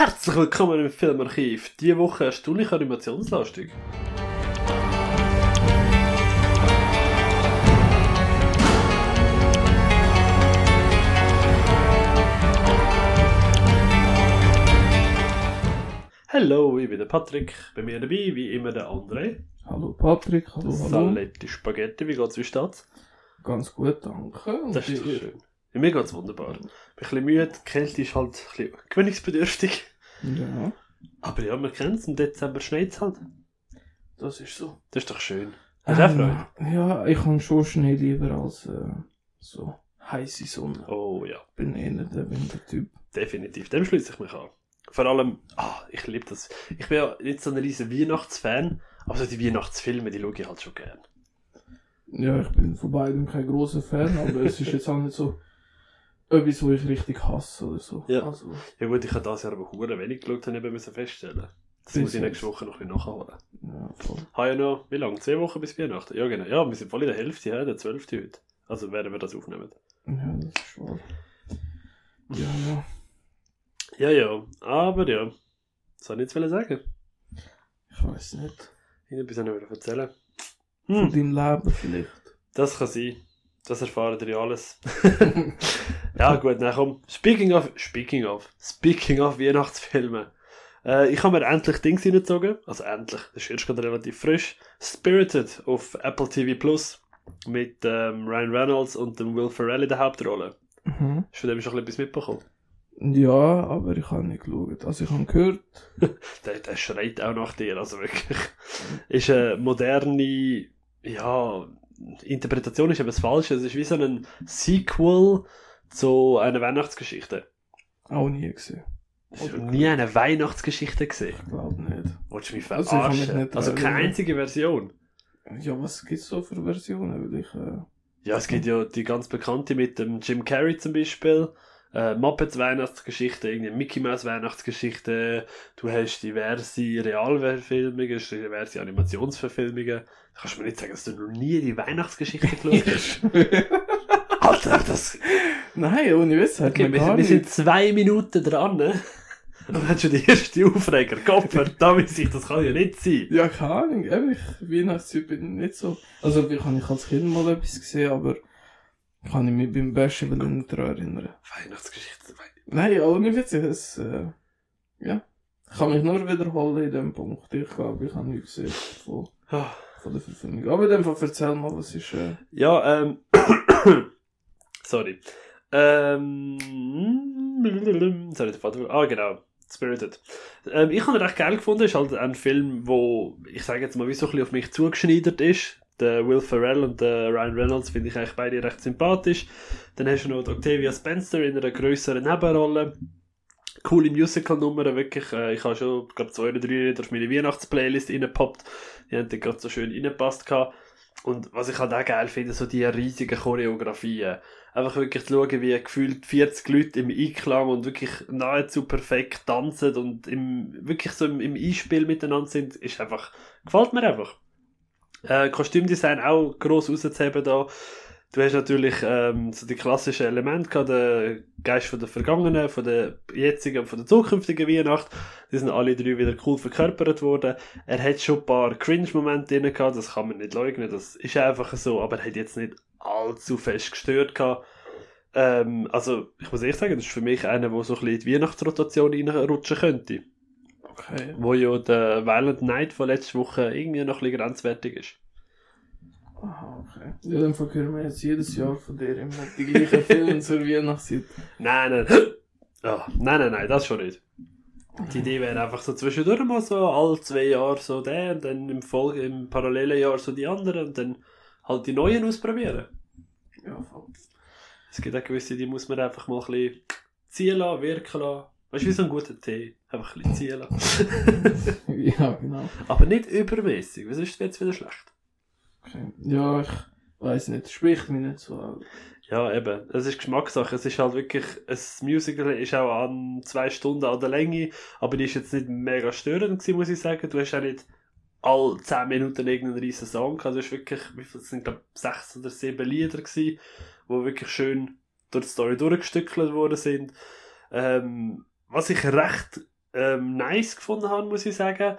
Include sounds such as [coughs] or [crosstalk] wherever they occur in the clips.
Herzlich willkommen im Filmarchiv. Diese Woche erstaunlich animationslastig. Hallo, ich bin der Patrick. Bei mir dabei, wie immer, der André. Hallo Patrick, hallo, hallo. Saletti Spaghetti, wie geht's, wie steht's? Ganz gut, danke. Und Das ist doch schön. Ja, mir geht's wunderbar. Bin ein bisschen müde, die Kälte ist halt ein bisschen gewöhnungsbedürftig. Ja, Aber ja, man kennt's, im Dezember schneit's halt. das ist so. Das ist doch schön. Hast du auch Freude? Ähm, ja, ich habe schon Schnee lieber als äh, so heiße Sonne. Oh ja, Ich bin eher der Wintertyp. definitiv. Dem schließe ich mich an. Vor allem, ah, ich liebe das. Ich bin ja nicht so ein riesen Weihnachtsfan, aber so die Weihnachtsfilme, die schaue ich halt schon gern. Ja, ich bin von beidem kein großer Fan, aber es ist jetzt auch nicht so etwas, wo ich richtig hasse oder so. Ja. Also, Ja gut, ich habe das Jahr aber hure wenig geschaut, habe ich eben müssen feststellen. Das Bis muss ich nächste Woche noch ein bisschen nachholen. ja, voll. Habe ja noch, wie lange? Zwei Wochen bis Weihnachten? Ja genau. Ja, wir sind voll in der Hälfte, ja, der 12. heute. Also werden wir das aufnehmen. Ja, das ist wahr. Ja, ja. Ja, ja, aber ja. Was soll ich jetzt sagen? Ich weiß nicht. Ich wieder erzählen. Von Hm, deinem Leben vielleicht. das kann sein. Das erfahren ihr alles. [laughs] ja, gut, na komm. Speaking of, speaking of, speaking of Weihnachtsfilme. Äh, ich habe mir endlich Dings reingezogen. Also endlich, das ist erst gerade relativ frisch. Spirited auf Apple TV Plus. Mit ähm, Ryan Reynolds und dem Will Ferrell in der Hauptrolle. Mhm. Hast du von dem schon etwas mitbekommen? Ja, aber ich habe nicht geschaut. Also ich habe gehört, [laughs] Der, der schreit auch nach dir, also wirklich. Ist eine moderne, ja, Interpretation ist eben das Falsche. Es ist wie so ein Sequel zu einer Weihnachtsgeschichte. auch nie gesehen. Ich habe nie eine Weihnachtsgeschichte gesehen. Ich glaube nicht. Wolltest du mich Also, ich kann mich verarschen? nicht Also keine einzige Version. Ja, was gibt's so für Versionen? Weil ich, äh, Ja, es gibt ja die ganz bekannte mit dem Jim Carrey zum Beispiel. Äh, Muppets Weihnachtsgeschichte, irgendeine Mickey Mouse Weihnachtsgeschichte. Du hast diverse Realverfilmungen, diverse Animationsverfilmungen. Da kannst du mir nicht sagen, dass du noch nie die Weihnachtsgeschichte [laughs] gelesen hast. Alter, das... Nein, ohne Witz, hat Okay, man wir, gar wir sind zwei Minuten dran. ne? [laughs] Und hast schon die erste Aufreger. Gott verdammt, sich, das kann ja nicht sein. Ja, keine Ahnung, eben, ich, Weihnachtstyp bin ich nicht so. Also, ich habe ich als Kind mal etwas gesehen, aber kann ich mich beim Besten will nicht daran erinnern. Weihnachtsgeschichte. Wei- Nein, ohne Witz, es, äh, ja. Ich kann mich nur wiederholen in dem Punkt. Ich glaube, ich habe nichts gesehen von, von der Verfilmung. Aber in dem Fall erzähl mal, was ist, äh, Ja, ähm. Sorry. Ähm. Sorry, der Vater. Ah, genau. Spirited. Ähm, ich habe ihn recht geil gefunden. Ist halt ein Film, wo ich sage jetzt mal, wie so ein bisschen auf mich zugeschneidert ist. Der Will Ferrell und der Ryan Reynolds finde ich eigentlich beide recht sympathisch. Dann hast du noch Octavia Spencer in einer größeren Nebenrolle. Coole Musical-Nummer, wirklich. Äh, ich habe schon, glaube zwei oder drei Lieder auf meine Weihnachtsplaylist reingepoppt. Die haben dann gerade so schön reingepasst gehabt. Und was ich halt auch geil finde, so die riesigen Choreografien. Einfach wirklich zu schauen, wie gefühlt 40 Leute im Einklang und wirklich nahezu perfekt tanzen und im, wirklich so im, im Einspiel miteinander sind, ist einfach, gefällt mir einfach. Äh, Kostümdesign auch gross rauszuheben da. Du hast natürlich ähm, so die klassischen Elemente gehabt, der Geist von der vergangenen, von der jetzigen und von der zukünftigen Weihnacht. Die sind alle drei wieder cool verkörpert worden. Er hat schon ein paar Cringe-Momente drin gehabt, das kann man nicht leugnen, das ist einfach so, aber er hat jetzt nicht allzu fest gestört gehabt. Ähm, also, ich muss ehrlich sagen, das ist für mich einer, der so ein bisschen in die Weihnachtsrotation reinrutschen könnte. okay. Wo ja der Violent Night von letzter Woche irgendwie noch ein bisschen grenzwertig ist. Aha, okay. Ja, dann hören wir jetzt jedes Jahr von dir immer die gleichen Filme zur Weihnachtszeit. Nein, nein. Ah, nein, nein, nein, das schon nicht. Die Idee wäre einfach so zwischendurch mal so alle zwei Jahre so der und dann im Folge, im parallelen Jahr so die anderen und dann halt die neuen ausprobieren. Ja, voll. Es gibt auch gewisse, die muss man einfach mal ein bisschen ziehen lassen, wirken lassen. Weißt du, wie so ein guter Tee. Einfach ein bisschen ziehen lassen. [laughs] ja, genau. Aber nicht übermäßig, weil sonst wird es wieder schlecht. Okay. Ja, ich weiß nicht, spricht mich nicht so an. Ja, eben. Es ist Geschmackssache. Es ist halt wirklich, ein Musical ist auch an zwei Stunden an der Länge, aber die ist jetzt nicht mega störend gewesen, muss ich sagen. Du hast auch nicht alle zehn Minuten irgendeinen riesen Song gehabt. Du hast wirklich, wie viel sind, glaube sechs oder sieben Lieder gewesen, die wirklich schön durch die Story durchgestückelt worden sind. Ähm, was ich recht ähm, nice gefunden habe, muss ich sagen.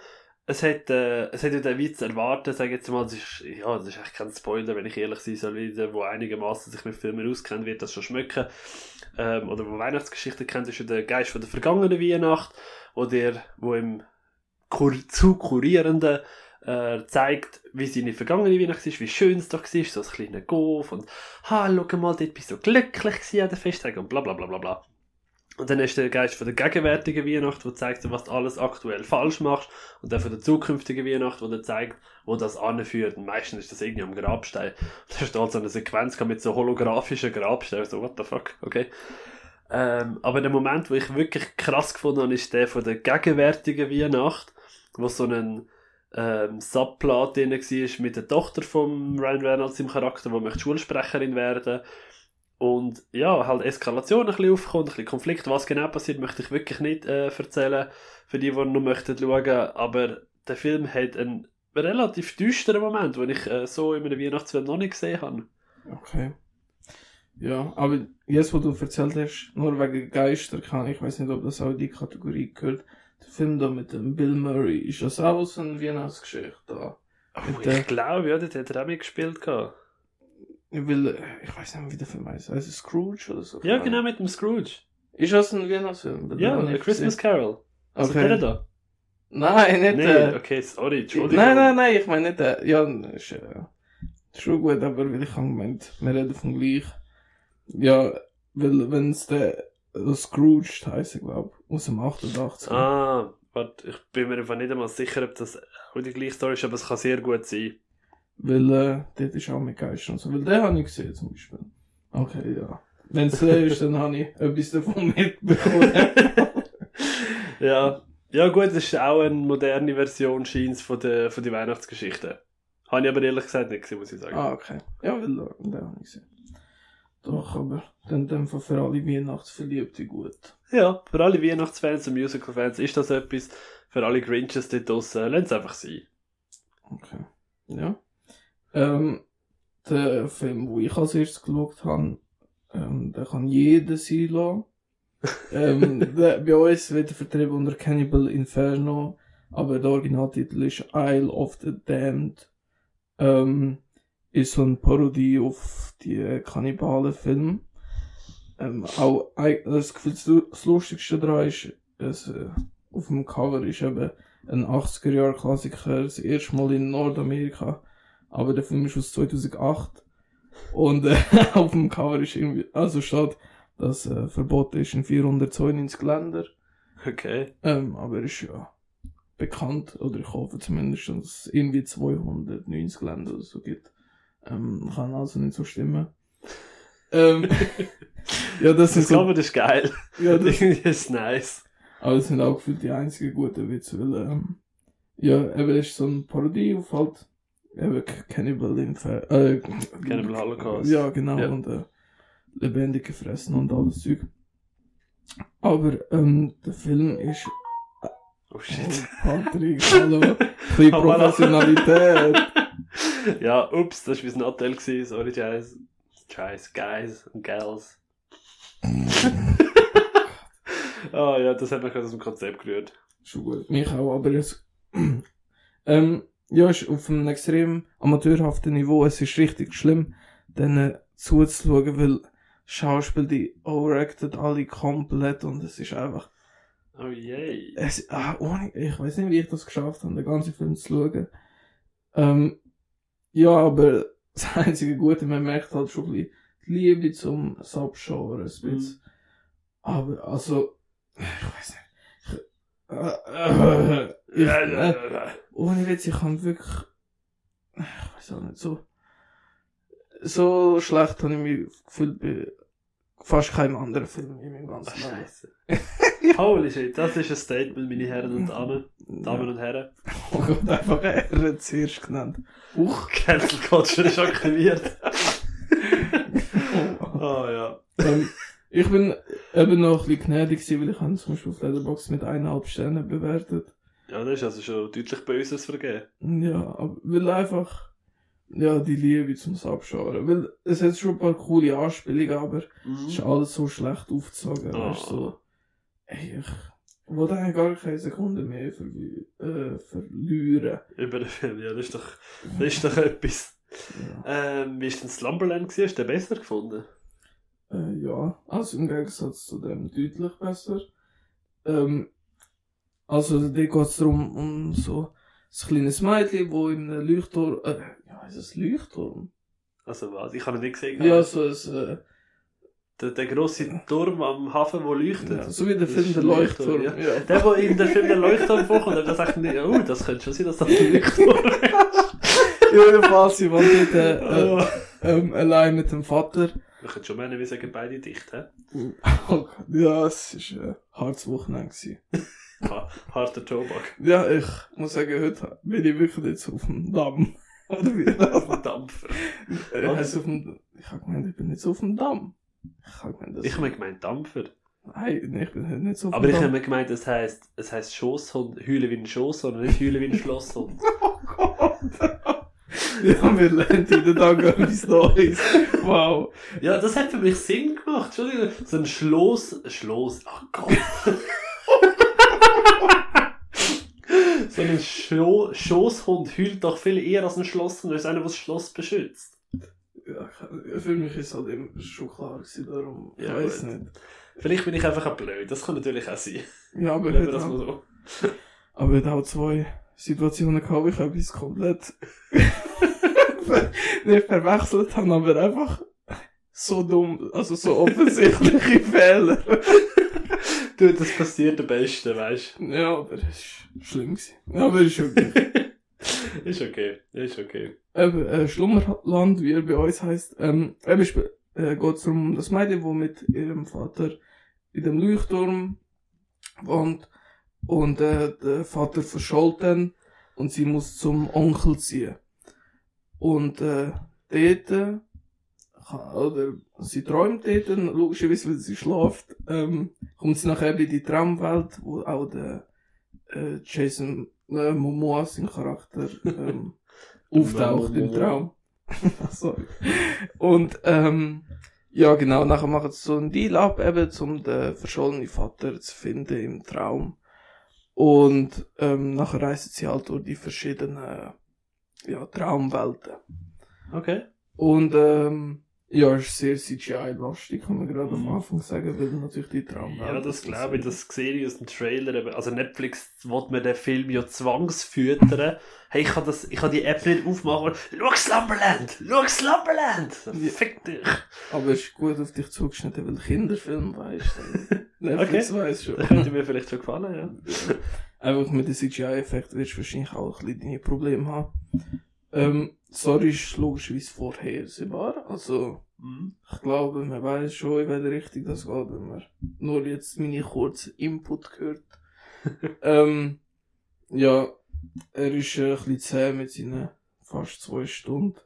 Es hat, äh, es hat ja den Witz erwartet, sage jetzt mal, das ist, ja, das ist echt kein Spoiler, wenn ich ehrlich sein soll, jeder, der einigermaßen sich mit Filmen auskennt, wird das schon schmecken. Ähm, oder wo Weihnachtsgeschichte kennt, ist der Geist von der vergangenen Weihnacht, wo der, wo im Kur zu kurierenden äh, zeigt, wie seine vergangene Weihnacht ist, wie schön es doch war, so ein kleiner Golf und ha, schau mal, dort bist du so glücklich an den Festtagen und bla bla bla bla bla. Und dann ist der Geist von der gegenwärtigen Weihnacht, der zeigt, was du alles aktuell falsch machst. Und dann von der zukünftigen Weihnacht, wo der zeigt, wo das anführt. Und meistens ist das irgendwie am Grabstein. [laughs] Und da steht so eine Sequenz mit so holographischen Grabsteinen. So, what the fuck, okay. Ähm, aber der Moment, wo ich wirklich krass gefunden habe, ist der von der gegenwärtigen Weihnacht, wo so ein ähm, Subplot drin war mit der Tochter von Ryan Reynolds im Charakter, die möchte Schulsprecherin werden und ja, halt Eskalation ein bisschen aufkommt, ein bisschen Konflikt, was genau passiert, möchte ich wirklich nicht äh, erzählen, für die, die noch möchten schauen, aber der Film hat einen relativ düsteren Moment, den ich äh, so in einem Weihnachtsfilm noch nicht gesehen habe. Okay. Ja, aber jetzt, wo du erzählt hast, nur wegen Geister kann ich weiß nicht, ob das auch in die Kategorie gehört. Der Film da mit dem Bill Murray, ist das auch so eine Weihnachtsgeschichte da? Oh, Mit ich der- glaube, ja, dort hat er auch mitgespielt. gehabt. Ich will, ich weiß nicht, wie der Film heißt. Es Scrooge oder so? Ja, genau, mit dem Scrooge. Ist das ein Weihnachtsfilm? Ja, A Christmas gesehen. Carol. Also der Okay. da. Nein, nicht Nee, der. okay, sorry, Entschuldigung. Nein, nein, nein, ich meine nicht der. Ja, ist, äh, ist schon gut, aber weil ich habe gemeint, wir reden vom gleich. Ja, weil, wenn es der, der Scrooge heisst, glaube ich, aus dem 88. Ah, warte, ich bin mir einfach nicht einmal sicher, ob das auch die gleiche Story ist, aber es kann sehr gut sein. Weil, äh, dort ist auch mit Geistern und so. Weil den habe ich gesehen, zum Beispiel. Okay, ja. Wenn es der ist, dann habe ich etwas davon mitbekommen. [laughs] ja. Ja gut, das ist auch eine moderne Version scheint's von der, von der Weihnachtsgeschichte. Habe ich aber ehrlich gesagt nicht gesehen, muss ich sagen. ah, okay. Ja, weil, äh, den habe ich gesehen. Doch, aber dann, dann für alle Weihnachtsverliebte gut. Ja, für alle Weihnachtsfans und Musical-Fans ist das etwas. Für alle Grinches dort draussen, lasst es einfach sein. Okay. Ja. Ähm, der Film, wo ich als erstes geschaut habe, ähm, der kann jeder sein lassen. [laughs] ähm, der, bei uns wird er vertrieben unter Cannibal Inferno, aber der Originaltitel ist Isle of the Damned. Ähm, ist so eine Parodie auf die Kannibalen-Film. Ähm, auch, das Gefühl, das Lustigste daran ist, es, äh, auf dem Cover ist eben ein 80er-Jahr-Klassiker, das erste Mal in Nordamerika. Aber der Film ist aus 2008. Und äh, [laughs] auf dem Cover ist irgendwie, also steht, dass äh, verboten ist in 492 Länder. Okay. Ähm, aber er ist ja bekannt, oder ich hoffe zumindest, dass es irgendwie 290 Länder oder so gibt. Ähm, kann also nicht so stimmen. Ähm, [laughs] ja, das Das so, Cover ist geil. ja, das, [laughs] Das ist nice. aber das sind auch gefühlt die einzigen guten Witze, weil, ähm, ja, eben ist so eine Parodie auf halt, eben Cannibal Infer äh, Cannibal Holocaust. Ja, genau, Ja. und, äh, lebendig gefressen und alles Zeug. Aber, ähm, der Film ist, Oh shit. Patrick, hallo, [laughs] ein Professionalität. [laughs] ja, ups, das war mein Hotel, gewesen. sorry, Scheiß. Scheiß, Guys und Gals. [laughs] Ah ja, das hat mich aus dem Konzept gerührt. Schon gut. Mich auch, aber jetzt, [clears throat] ähm, ja, ist auf einem extrem amateurhaften Niveau. Es ist richtig schlimm, denen zuzuschauen, weil Schauspiel, die overacted alle komplett und es ist einfach, Oh je. es, ah, ohne, ich weiß nicht, wie ich das geschafft habe, den ganzen Film zu schauen. Ähm, ja, aber [laughs] das einzige Gute, man merkt halt schon ein bisschen die Liebe zum Subgenre, ein bisschen. Aber, also, ich weiß nicht. Ich, äh, äh, ich, äh, ohne Witz, ich kann wirklich, ich weiß auch nicht, so, so schlecht habe ich mich gefühlt bei fast keinem anderen Film in meinem ganzen Leben. Scheiße. [laughs] Holy shit, das ist ein Statement, meine Herren und Damen. Damen und Herren. [laughs] Oh Gott, einfach er zuerst genannt. Uch. Cancel Culture ist aktiviert. oh [laughs] ja. ähm, ich bin eben noch ein bisschen gnädig gewesen, weil ich habe zum Beispiel auf Letterboxd mit eineinhalb Sternen bewertet. Ja, das ist also schon deutlich Böses vergeben. Ja, aber weil einfach, ja, die Liebe zum Subgenre. Weil es hat schon ein paar coole Anspielungen, aber es ist alles so schlecht aufgezogen. Oh. Weißt, so, ey, ich, wo dann gar keine Sekunde mehr ver äh, verlieren. Über den Film, ja, das ist doch, das ist doch etwas. Ja. Ähm, wie ist denn Slumberland gewesen? Hast du den besser gefunden? Äh, ja, also im Gegensatz zu dem deutlich besser. Ähm, also da geht es darum, um so ein kleines Mädchen, wo in einem Leuchtturm, äh, ja, ist es Leuchtturm? Also was? Ich habe ihn nicht gesehen. Ja, so ein, äh, Der, der grosse Turm am Hafen, der leuchtet. ja, so wie der Film Der Leuchtturm. Leuchtturm, ja. Der, der in der Film der Leuchtturm vorkommt, der sagt nicht, oh, das könnte schon sein, dass das ein Leuchtturm ist. Jedenfalls, sie wohnt dort äh, [laughs] äh, ähm, allein mit dem Vater. Ich könnte schon meinen, wir sagen beide dicht, hä? [laughs] Ja, es war ein hartes Wochenende. [laughs] Harter Tobak. Ja, ich muss sagen, heute bin ich wirklich jetzt auf dem Damm. Oder wie das? Dampfer. Äh, heisst auf dem, ich habe gemeint, ich bin jetzt auf dem Damm. Ich habe gemeint, das Ich habe mir gemeint Dampfer. Nein, ich bin heute nicht so auf Aber dem ich habe Damm. mir gemeint, es heisst, es heisst Schosshund, heulen wie ein Schosshund und nicht heulen wie ein Schlosshund. [laughs] Oh Gott. ja, wir lernen jeden Tag etwas Neues. Wow. Ja, das hat für mich Sinn gemacht. Entschuldigung. So ein Schloss, Schloss, ach Gott. so ein Scho Schosshund heult doch viel eher als ein Schlosshund, als einer, der das Schloss beschützt. Ja, für mich ist halt immer schon klar gewesen, darum, ich Ja, weiß nicht. Vielleicht bin ich einfach ein blöd, das kann natürlich auch sein. Ja, aber heute das auch, so. [laughs] aber heute auch zwei Situationen gehabt, wo ich etwas komplett [laughs] nicht verwechselt habe, aber einfach so dumm, also so [laughs] offensichtliche Fehler. Du, das passiert am besten, weißt Ja, aber es war schlimm. Gewesen. Aber ist okay. du. [laughs] ist okay, ist okay. Eben, äh, Schlummerland, wie er bei uns heisst, ähm, eben äh, geht es um das Mädchen, wo mit ihrem Vater in dem Leuchtturm wohnt und äh, der Vater verschollt dann und sie muss zum Onkel ziehen. Und äh, dort, oder sie träumt dort, logischerweise, weil sie schläft, ähm, kommt sie nachher in die Traumwelt, wo auch der äh, Jason äh, Momoa, sein Charakter, ähm, [laughs] auftaucht im. Traum. [laughs] Sorry. Und ähm, ja genau, nachher machen sie so einen Deal ab, eben, um den verschollenen Vater zu finden im Traum. Und ähm, nachher reisen sie halt durch die verschiedenen ja, Traumwelten. Okay. Und ähm, ja, ist sehr CGI-lastig, kann man gerade am Anfang sagen, weil natürlich die Traumwelt. Ja, das glaube ich, das sehe ich aus dem Trailer. Also Netflix will mir den Film ja zwangsfüttern. Hey, ich kann, das, ich kann die App nicht aufmachen. Schau Slumberland! Schau Slumberland! Fick dich! Aber es ist gut auf dich zugeschnitten, weil Kinderfilm weißt du. [laughs] Netflix weiß schon. Das könnte mir vielleicht schon gefallen, ja. Einfach mit den CGI-Effekten wirst du wahrscheinlich auch ein bisschen deine Probleme haben. Ähm, Story ist logischerweise vorhersehbar. Also, Mhm. ich glaube, man weiß schon, in welche Richtung das geht, wenn man nur jetzt meine kurzen Input gehört. [laughs] ähm, ja, er ist äh, ein bisschen zäh mit seinen fast zwei Stunden.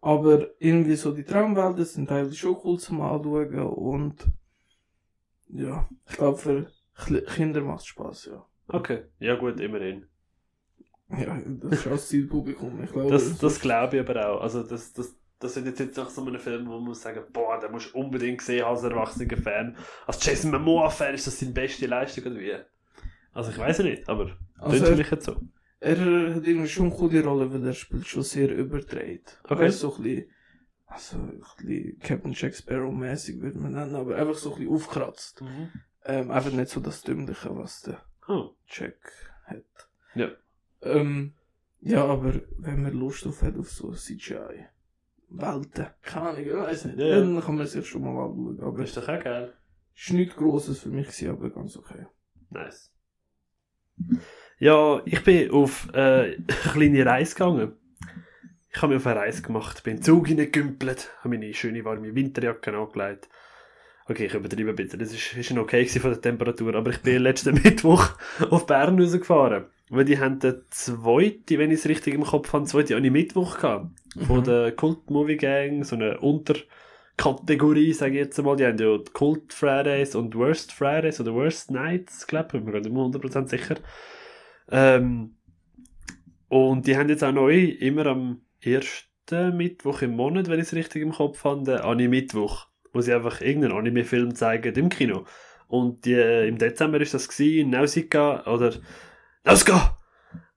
Aber irgendwie so die Traumwelten sind teilweise schon cool zum Anschauen und ja, ich glaube für Kinder macht es Spaß, ja. Okay, ja gut, immerhin. Ja, das ist das Zielpublikum. Ich glaube, Das, das glaube ich aber auch. Also das, das, das ist jetzt nach so einem Film, wo man muss sagen, boah, den musst du unbedingt sehen als erwachsener Fan. Als Jason Momoa-Fan ist das seine beste Leistung oder wie? Also ich weiß nicht, aber Also mich jetzt so. Er hat irgendwie schon eine coole Rolle, weil er spielt schon sehr überdreht. Okay. Weißt, so ein bisschen, also ein bisschen Captain Jack Sparrow-mäßig würde man nennen, aber einfach so ein bisschen aufkratzt. Ähm, einfach nicht so das Dümmliche, was der Oh. Jack hat. Ja. Ähm, ja, aber wenn man Lust auf hat, auf so CGI. Welten. Keine Ahnung, ich weiß nicht. Ja. Dann kann man sich schon mal anschauen. Aber Das ist doch auch geil. ist nichts Grosses für mich, gewesen, aber ganz okay. Nice. Ja, ich bin auf äh, eine [laughs] kleine Reise gegangen. Ich habe mich auf eine Reise gemacht, bin in den Zug hineingekümpelt, habe meine schöne warme Winterjacke angelegt. Okay, ich übertreibe ein bisschen, das ist, ist schon okay von der Temperatur, aber ich bin letzten [laughs] Mittwoch auf Bern rausgefahren. Weil die haben den zweiten, wenn ich es richtig im Kopf habe, den zweiten an Mittwoch gehabt. Von Mhm. der Cult Movie Gang, so eine Unterkategorie, sage ich jetzt mal. Die haben ja die Cult Fridays und Worst Fridays oder Worst Nights, glaube ich, bin mir nicht mehr 100% sicher. Ähm, und die haben jetzt auch neu, immer am ersten Mittwoch im Monat, wenn ich es richtig im Kopf habe, den Anime-Mittwoch, wo sie einfach irgendeinen Anime-Film zeigen im Kino. Und die, äh, im Dezember ist das gewesen, Nausicaa oder Nausicaa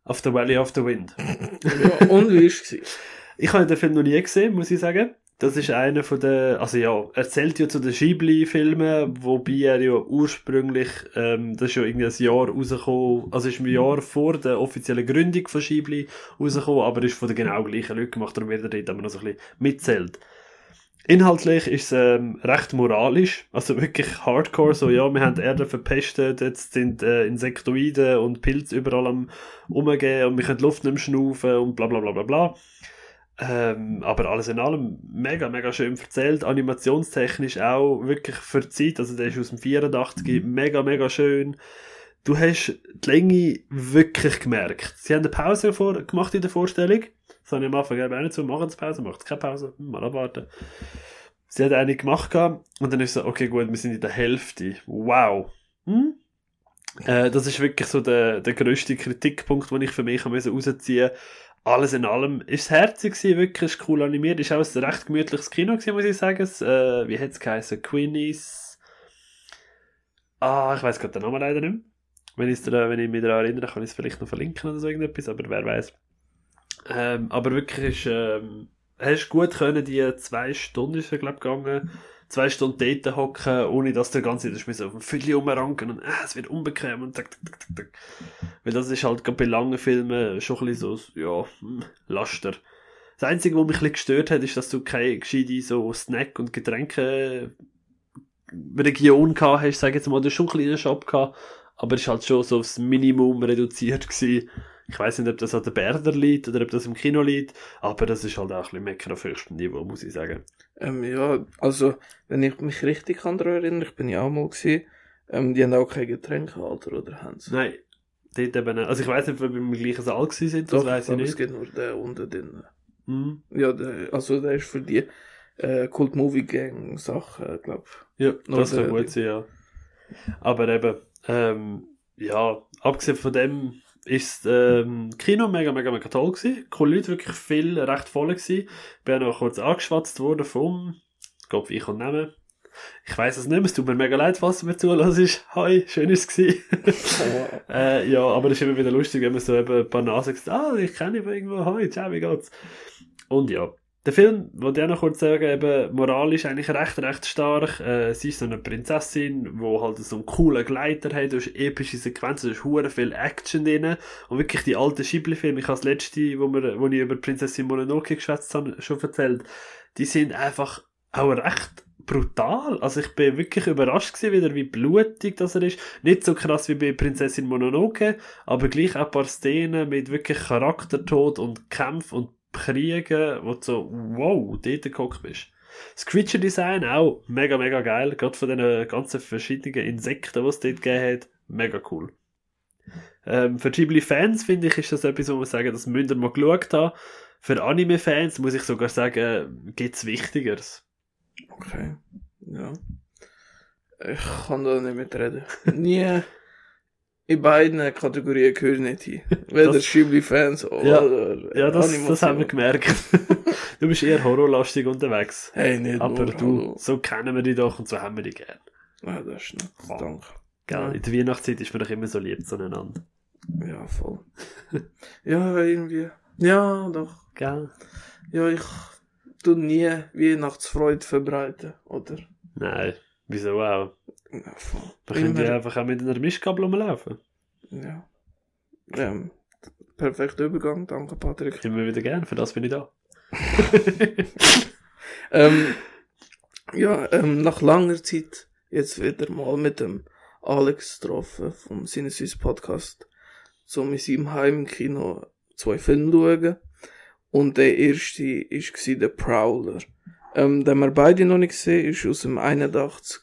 of the Valley of the Wind. ja, und wie ist es? Ich habe den Film noch nie gesehen, muss ich sagen. Das ist einer von den, also ja, er zählt ja zu den Ghibli-Filmen, wobei er ja ursprünglich, ähm, das ist ja irgendwie ein Jahr rausgekommen, also ist ein Jahr vor der offiziellen Gründung von Ghibli rausgekommen, aber ist von den genau gleichen Leuten gemacht, darum wird er dort aber noch so ein bisschen mitzählt. Inhaltlich ist es ähm, recht moralisch, also wirklich hardcore, so ja, wir haben die Erde verpestet, jetzt sind äh, Insektoiden und Pilze überall am umgehen und wir können Luft nicht mehr schnaufen und bla bla bla bla bla. Ähm, aber alles in allem mega, mega schön erzählt, animationstechnisch auch wirklich für die Zeit, also der ist aus dem 84, mega, mega schön. Du hast die Länge wirklich gemerkt. Sie haben eine Pause vor, gemacht in der Vorstellung. Das habe ich am Anfang auch nicht so, machen Sie Pause, macht keine Pause, mal abwarten. Sie hat eine gemacht und dann ist so, okay gut, wir sind in der Hälfte. Wow. Hm? Äh, das ist wirklich so der, der grösste Kritikpunkt, den ich für mich rausziehen musste alles in allem ist es herzig gewesen, wirklich ist cool animiert. Ist auch ein recht gemütliches Kino gewesen, muss ich sagen. Es, äh, wie hat es geheißen? Queenies. Ah, ich weiß gerade den Namen leider nicht mehr. Wenn, da, wenn ich mich daran erinnere, kann ich es vielleicht noch verlinken oder so irgendetwas, aber wer weiß. Ähm, aber wirklich ist, ähm, hast gut können, die zwei Stunden ist glaube gegangen zwei Stunden dort hocken, ohne dass der ganze Zeit auf dem Viertel rumranken und äh, es wird unbequem und tak, tak, tak, tak. Weil das ist halt bei langen Filmen schon ein bisschen so, ja, hm, Laster. Das Einzige, was mich ein gestört hat, ist, dass du keine gescheite so Snack- und Getränke Region gehabt hast, sag jetzt mal, du hast schon einen kleinen Shop gehabt, aber es ist halt schon so aufs Minimum reduziert gewesen. Ich weiß nicht, ob das an der Berder liegt oder ob das im Kino liegt, aber das ist halt auch ein bisschen auf höchstem Niveau, muss ich sagen. Ähm, ja, also, wenn ich mich richtig daran erinnere, ich bin ja auch mal gewesen, ähm, die haben auch kein Getränkehalter, oder haben sie? Nein, dort eben. Also ich weiß nicht, ob wir im gleichen Saal gewesen sind, das weiß ich nicht. es geht nur der unten drin. Mhm. Ja, der, also der ist für die äh, Kult-Movie-Gang-Sachen, glaub Ja, Nur das kann gut sein, ja. Aber eben, ähm, ja, abgesehen von dem ist ähm, Kino mega, mega, mega toll gewesen. Coole Leute, wirklich viel, recht voll gewesen. Bin auch noch kurz angeschwatzt worden vom, Gott, wie ich kann nehmen. Ich weiß es nicht mehr, es tut mir mega leid, was du mir zulässt. Hi, schön ist es [laughs] äh, ja, aber es ist immer wieder lustig, wenn man so eben ein paar Nasen sagt, ah, ich kenne ihn irgendwo, hi, ciao, wie geht's? Und ja, der Film, wollte ich auch noch kurz sagen, eben moralisch eigentlich recht, recht stark. Äh, sie ist so eine Prinzessin, die halt so einen coolen Gleiter hat, du hast epische Sequenzen, du hast hure viel Action drin. Und wirklich die alten Ghibli-Filme, ich habe das letzte, wo, wir, wo ich über Prinzessin Mononoke geschwätzt habe, schon erzählt, die sind einfach auch recht brutal. Also ich bin wirklich überrascht gewesen, wieder, wie blutig das er ist. Nicht so krass wie bei Prinzessin Mononoke, aber gleich ein paar Szenen mit wirklich Charaktertod und Kampf und Kriegen, wo du so, wow, dort geguckt bist. Das Creature Design auch mega, mega geil. Gerade von den ganzen verschiedenen Insekten, die es dort gegeben hat. Mega cool. Ähm, für Ghibli-Fans finde ich, ist das etwas, wo man sagen, das müsst ihr mal geschaut haben. Für Anime-Fans muss ich sogar sagen, gibt's Wichtigeres. Okay. Ja. Ich kann da nicht mitreden. Nie. [laughs] In beiden Kategorien gehöre ich nicht hin. Weder Das- Ghibli-Fans Ja. oder Ja, das, das haben wir gemerkt. [laughs] du bist eher horrorlastig unterwegs. Hey, nicht Aber nur, du, hallo. so kennen wir dich doch und so haben wir dich gern. Ja, das ist nett. Oh. Danke. Gell? In der Weihnachtszeit ist man doch immer so lieb zueinander. Ja, voll. ja, irgendwie. Ja, doch. Gell? Ja, ich tu nie Weihnachtsfreude verbreiten, oder? Nein, wieso auch? Ja, voll. Wir können ja einfach auch mit einer Mischkabel rumlaufen. Ja. Ähm, perfekter Übergang, danke Patrick. Immer wieder gern, für das bin ich da. Ähm, ja, ähm, nach langer Zeit jetzt wieder mal mit dem Alex getroffen vom Sinneswiss Podcast, zum in seinem Heimkino zwei Filme schauen. Und der erste ist gsi der Prowler. Ähm, den wir beide noch nicht gesehen, ist aus dem 81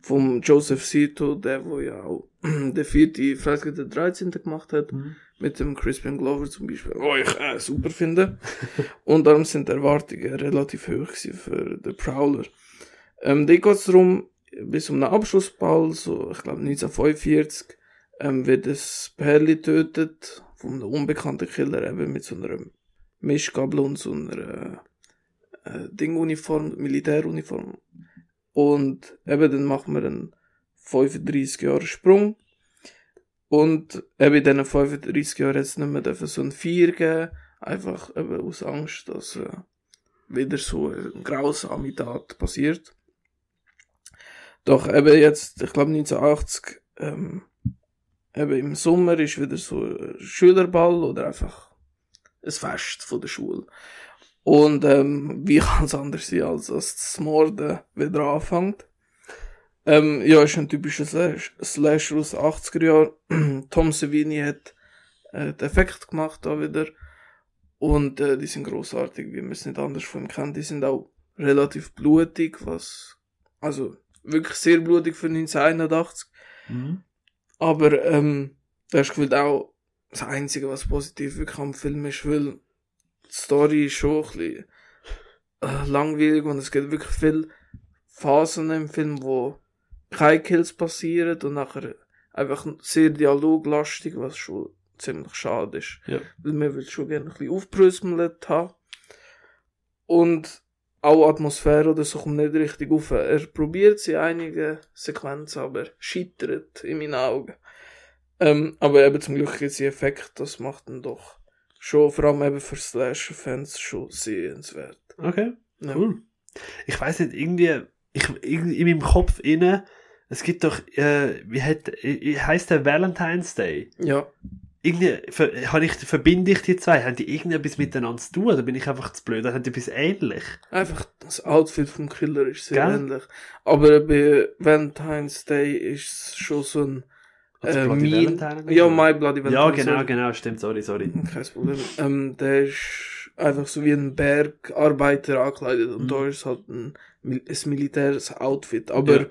vom Joseph Sito, der wo ja auch [clears throat] der vierte Freitag der 13. gemacht hat mit dem Crispin Glover zum Beispiel, wo ich äh, super finde. [laughs] Und darum sind die Erwartungen relativ hoch für den Prowler. Ähm, da geht es darum, bis um einen Abschlussball, so, ich glaube 1945, ähm, wird ein Pärli tötet von einem unbekannten Killer, eben mit so einer Mischgabel und so einer äh, Dinguniform, Militäruniform. Und eben dann macht man einen 35 Jahre Sprung. Und eben in diesen 35 Jahren es nicht mehr so ein Vier geben, einfach eben aus Angst, dass äh, wieder so eine grausame Tat passiert. Doch eben jetzt, ich glaube 1980, ähm, eben im Sommer ist wieder so ein Schülerball oder einfach ein Fest von der Schule. Und ähm, wie [laughs] kann es anders sein, als dass das Morden wieder anfängt? Ähm, ja, ist ein typischer Slash Slasher aus den 80er Jahren. [clears throat] Tom Savini hat äh, den Effekt gemacht da wieder. Und äh, die sind großartig, wie man es nicht anders von ihm kennt. Die sind auch relativ blutig, was, also wirklich sehr blutig für 1981. Mhm. Aber ähm, das ist gefühlt auch das Einzige, was positiv wirklich am Film ist, weil die Story ist schon ein bisschen äh, langweilig und es gibt wirklich viele Phasen im Film, wo keine Kills passieren und nachher einfach sehr dialoglastig, was schon ziemlich schade ist. Ja. Weil man will schon gerne ein bisschen aufbrüsselt haben. Und auch Atmosphäre oder so kommt nicht richtig auf. Er probiert sie einige Sequenzen, aber scheitert in meinen Augen. Ähm, aber eben zum Glück ist der Effekt, das macht ihn doch schon, vor allem eben für Slasher-Fans, schon sehenswert. Okay, Ja. cool. Ich weiß nicht, irgendwie, ich, irgendwie in meinem Kopf inne, es gibt doch, äh, wie hat, äh, heißt der Valentine's Day? Ja. Irgendwie, ver, ich, verbinde ich die zwei? Haben die irgendetwas miteinander zu tun? Oder bin ich einfach zu blöd? Oder haben die etwas ähnlich? Einfach das Outfit vom Killer ist sehr Gell? ähnlich. Aber bei Valentine's Day ist es schon so ein äh, oder Ja? My Bloody Ja, Valentine. genau, sorry. genau, stimmt, sorry, sorry. Kein Problem. Ähm, der ist einfach so wie ein Bergarbeiter angekleidet und Mhm. da ist halt ein, ein militäres Outfit. Aber Ja.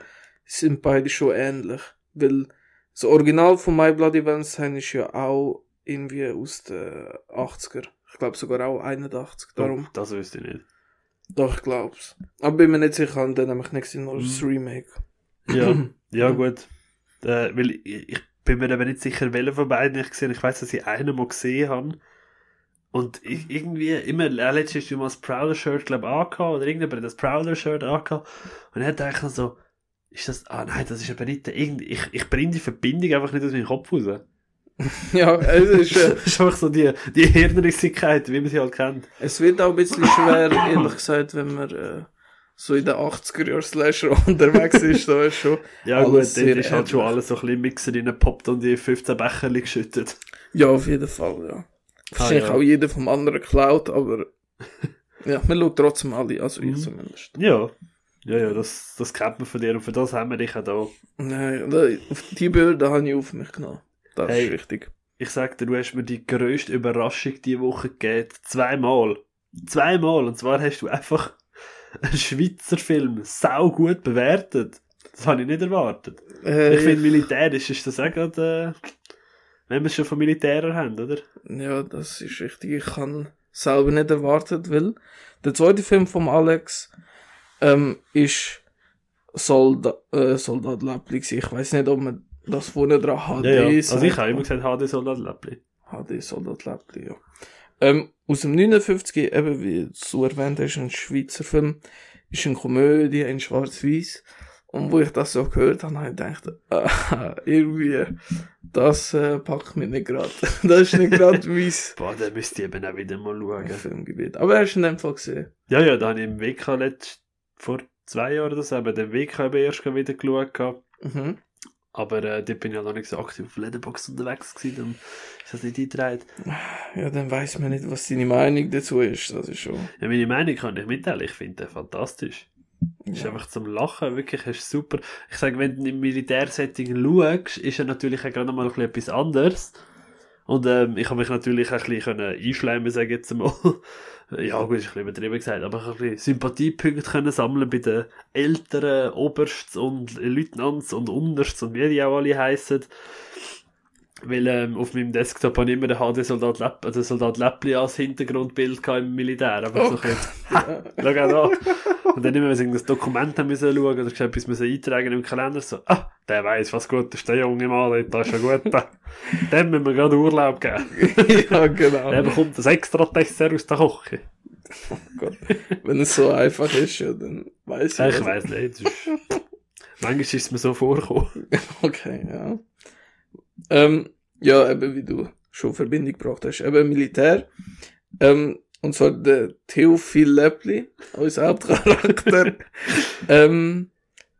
sind beide schon ähnlich. Weil das Original von My Bloody Valentine ist ja auch irgendwie aus den 80er. Ich glaube sogar auch 81. Darum, Oh, das wüsste ich nicht. doch, ich glaub's. Aber bin mir nicht sicher, und dann nämlich nicht gesehen, nur das Mhm. Remake. Ja, ja gut. Äh, weil ich, ich bin mir aber nicht sicher, welchen von beiden ich gesehen habe. Ich weiß, dass ich einen mal gesehen habe. Und ich, irgendwie immer, äh, du mal das Prowler-Shirt, glaube ich, angehabt, oder irgendjemand hat das Prowler-Shirt angehabt. Und er hat eigentlich so, ist das, ah nein, das ist aber nicht, der- ich, ich bringe die Verbindung einfach nicht aus meinem Kopf raus. [laughs] ja, es ist, äh, Das [laughs] ist einfach so die, die Hirnrissigkeit, wie man sie halt kennt. Es wird auch ein bisschen schwer, ehrlich gesagt, wenn man äh, so in den 80er Jahren Slasher [laughs] unterwegs ist. Da ist schon. [laughs] Ja gut, dort ist halt schon alles so ein bisschen Mixer reingepoppt und die 15 Becherli geschüttet. Ja, auf jeden Fall, ja. Wahrscheinlich ja. auch jeder vom anderen klaut, aber [laughs] ja, man schaut trotzdem alle, also ich Mhm. zumindest. Ja. Ja, ja, das, das kennt man von dir und für das haben wir dich auch da. Nein, auf die Bürde habe ich auf mich genommen. Das Hey. ist wichtig. Ich sag dir, du hast mir die grösste Überraschung diese Woche gegeben. Zweimal. Zweimal. Und zwar hast du einfach einen Schweizer Film sau gut bewertet. Das habe ich nicht erwartet. Äh, Ich finde, militärisch ist das auch gerade, äh, wenn wir es schon von Militärer haben, oder? Ja, das ist richtig. Ich kann selber nicht erwartet, weil der zweite Film von Alex ähm, ist Solda äh, Soldat Läppli. Ich weiß nicht, ob man das vorne dran HD Ja, ja. Also ich habe immer gesagt, HD Soldat Läppli. HD Soldat Läppli, ja. Ähm, aus dem 59, eben wie du erwähnt hast, ein Schweizer Film, ist eine Komödie in Schwarz-Weiß. Und wo ich das so gehört habe, habe ich gedacht, ah, [laughs] irgendwie, das äh, packt mich nicht gerade. [laughs] das ist nicht gerade mein [laughs] Boah, da müsst ihr eben auch wieder mal schauen. Filmgebiet. Aber hast du in dem Fall gesehen? Ja, ja, da habe ich im WK letzt, vor zwei Jahren oder so, eben den WK eben erst wieder geschaut. gehabt. Mhm. Aber äh, dort bin ich ja noch nicht so aktiv auf Letterboxd unterwegs gewesen, dann ist das nicht eingetragen. Ja, dann weiß man nicht, was deine Meinung dazu ist. Das ist schon. Ja, meine Meinung kann ich mitteilen, ich finde den fantastisch. Ist Ja. einfach zum Lachen, wirklich, ist super. Ich sage, wenn du im Militärsetting schaust, ist er natürlich auch gerade noch mal ein bisschen etwas anderes. Und ähm, ich habe mich natürlich auch ein bisschen können einschleimen, sage ich jetzt mal. Ja, gut, ist ein bisschen übertrieben gesagt, aber ein bisschen Sympathiepunkte können sammeln bei den älteren Obersts und Leutnants und Untersts und wie die auch alle heissen. Weil ähm, auf meinem Desktop habe ich immer den HD-Soldat Lepp, also Soldat Läppli als Hintergrundbild im Militär. Aber so ein bisschen, ha, schau auch da. Und dann immer, wenn sie das Dokument haben müssen schauen oder etwas müssen eintragen im Kalender, so, ah, der weiß, was gut ist, der junge Mann, das ist ja gut. da. Dem müssen wir gerade Urlaub geben. [laughs] ja, genau. Der bekommt das extra Dessert aus der Küche. Gott. Wenn es so einfach ist, ja, dann weiß ich. Ich was- weiss nicht. Manchmal ist es mir so vorgekommen. [laughs] Okay, ja. Ähm, ja, eben wie du schon Verbindung gebracht hast. Eben Militär. Ähm, und zwar der Theophil Lepli, unser [laughs] Hauptcharakter, ähm,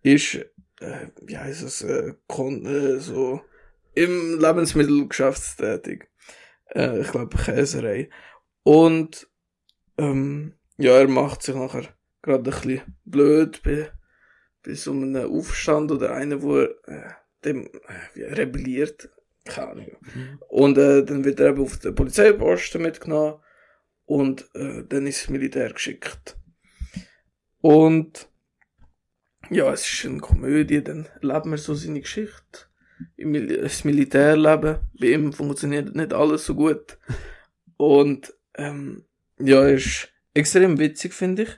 ist, äh, wie heißt es, äh, kon äh, so im Lebensmittelgeschäft tätig. Äh, ich glaube Käserei. Und ähm, ja, er macht sich nachher gerade ein bisschen blöd bei, bei so einem Aufstand oder einer, wo er äh, dem äh, rebelliert. Keine Ahnung. Und äh, dann wird er eben auf den Polizeiposten mitgenommen und äh, dann ins Militär geschickt. Und ja, es ist eine Komödie, dann erlebt man so seine Geschichte. Im Mil das Militärleben, bei ihm funktioniert nicht alles so gut. Und ähm, ja, ist extrem witzig, finde ich.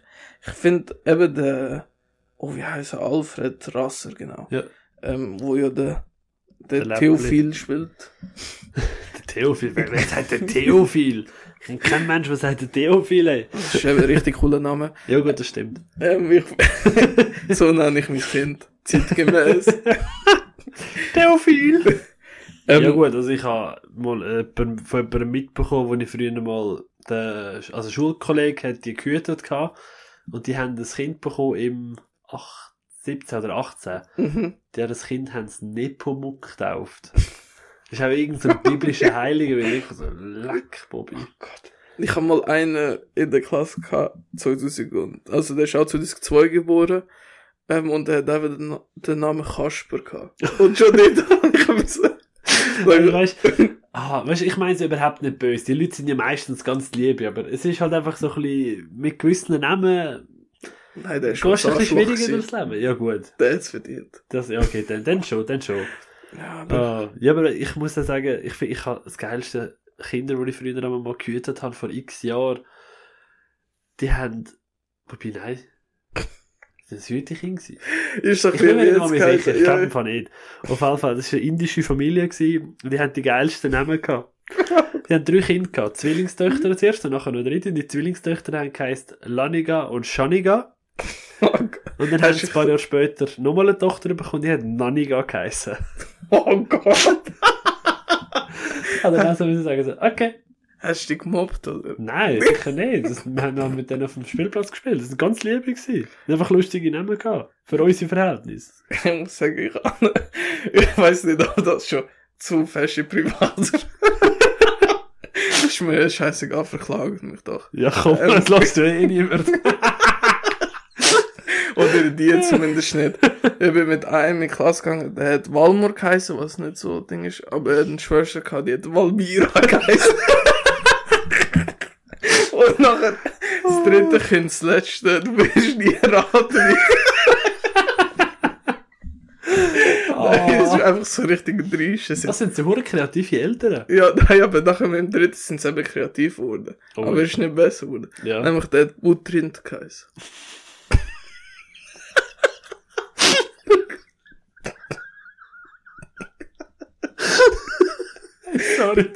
Ich finde eben der, oh, wie heißt er, Alfred Rasser, genau. Ja. Ähm, wo ja der, der, Der Theophil spielt. Der [laughs] Theophil, wer, wer sagt der Theophil? Ich kenne keinen Mensch, der sagt der Theophil, ey. Das ist eben ein richtig cooler Name. [laughs] Ja gut, das stimmt. Ähm, ich, [laughs] so nenne ich mein Kind. Zeitgemäß. Theophil! Ähm, ja gut, also ich habe mal jemanden- von jemandem mitbekommen, wo ich früher mal, den, also Schulkollege hat die gehütet gehabt und die haben das Kind bekommen im 8, 17 oder 18. Mhm. Die haben das Kind haben sie Nepomuk getauft. Das ist auch irgendein so ein biblischer Heiliger, weil ich so, leck, Bobby. Ich habe mal einen in der Klasse gehabt, 2000 und, also der ist auch 2002 geboren, ähm, und der hat einfach den, den Namen Kasper gehabt. Und schon nicht, [laughs] ich habe so, Also, weißt, ah, weißt, ich meine es überhaupt nicht böse. Die Leute sind ja meistens ganz lieb, aber es ist halt einfach so ein bisschen, mit gewissen Namen, nein, der ist schon du ein bisschen schwieriger gewesen. durchs Leben. Ja gut. Der hat's verdient. Das, ja, okay, dann, dann schon, dann schon. Ja, aber, Ah, ja, aber ich muss ja sagen, ich finde, ich habe das geilste Kinder, die ich früher einmal mal gehütet habe, vor x Jahren, die haben, wobei, nein, das war Hütekind. gewesen. ist doch Ich bin mir nicht mal sicher, ich glaube ja, einfach nicht. Auf jeden Fall, das war eine indische Familie gewesen, und die haben die geilsten Namen gehabt. Die haben drei Kinder gehabt, Zwillingstöchter zuerst und nachher noch dritte, und die Zwillingstöchter haben geheißen Laniga und Shaniga. Oh. Und dann haben sie ein paar Jahre später nochmal eine Tochter bekommen, die hat Naniga geheißen. [laughs] Oh Gott. Also dann so müssen sagen, so, okay. Hast du dich gemobbt, oder? Nein, sicher nicht. Das, wir haben noch mit denen auf dem Spielplatz gespielt. Das war ganz lieb. gewesen. Einfach lustige Namen gehabt. Für unsere Verhältnisse. [laughs] Ich muss sagen, ich, kann- ich weiß nicht, ob das schon zu fest im Privat [laughs] ist. mir scheißegal, verklagen mich doch. Ja, komm, Ähm. das lässt du eh niemand. Oder die zumindest nicht. Ich bin mit einem in die Klasse gegangen, der hat Walmor geheißen, was nicht so ein Ding ist, aber er hat eine Schwester gehabt, die hat Valmira [laughs] geheißen. Und nachher, das dritte Kind, das letzte, du wirst nie raten, wie Das ist einfach so richtig dreist. Das sind so kreative Eltern. Ja, nein, aber nachher mit dem dritten sind sie eben kreativ geworden. Oh. Aber es ist nicht besser geworden. Ja. Nämlich der hat Butrind geheißen. Sorry. [laughs]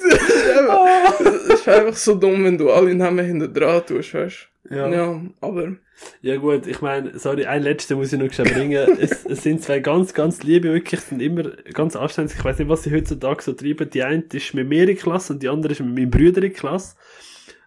Es ist einfach so dumm, wenn du alle Namen hinter dran tust, weißt? Ja. Ja, aber. Ja gut, ich meine, sorry, ein letzter muss ich noch schnell bringen. [laughs] es, es sind zwei ganz, ganz liebe, wirklich, sind immer ganz anständig. Ich weiß nicht, was sie heutzutage so treiben. Die eine ist mit mir in Klasse und die andere ist mit meinem Bruder in Klasse.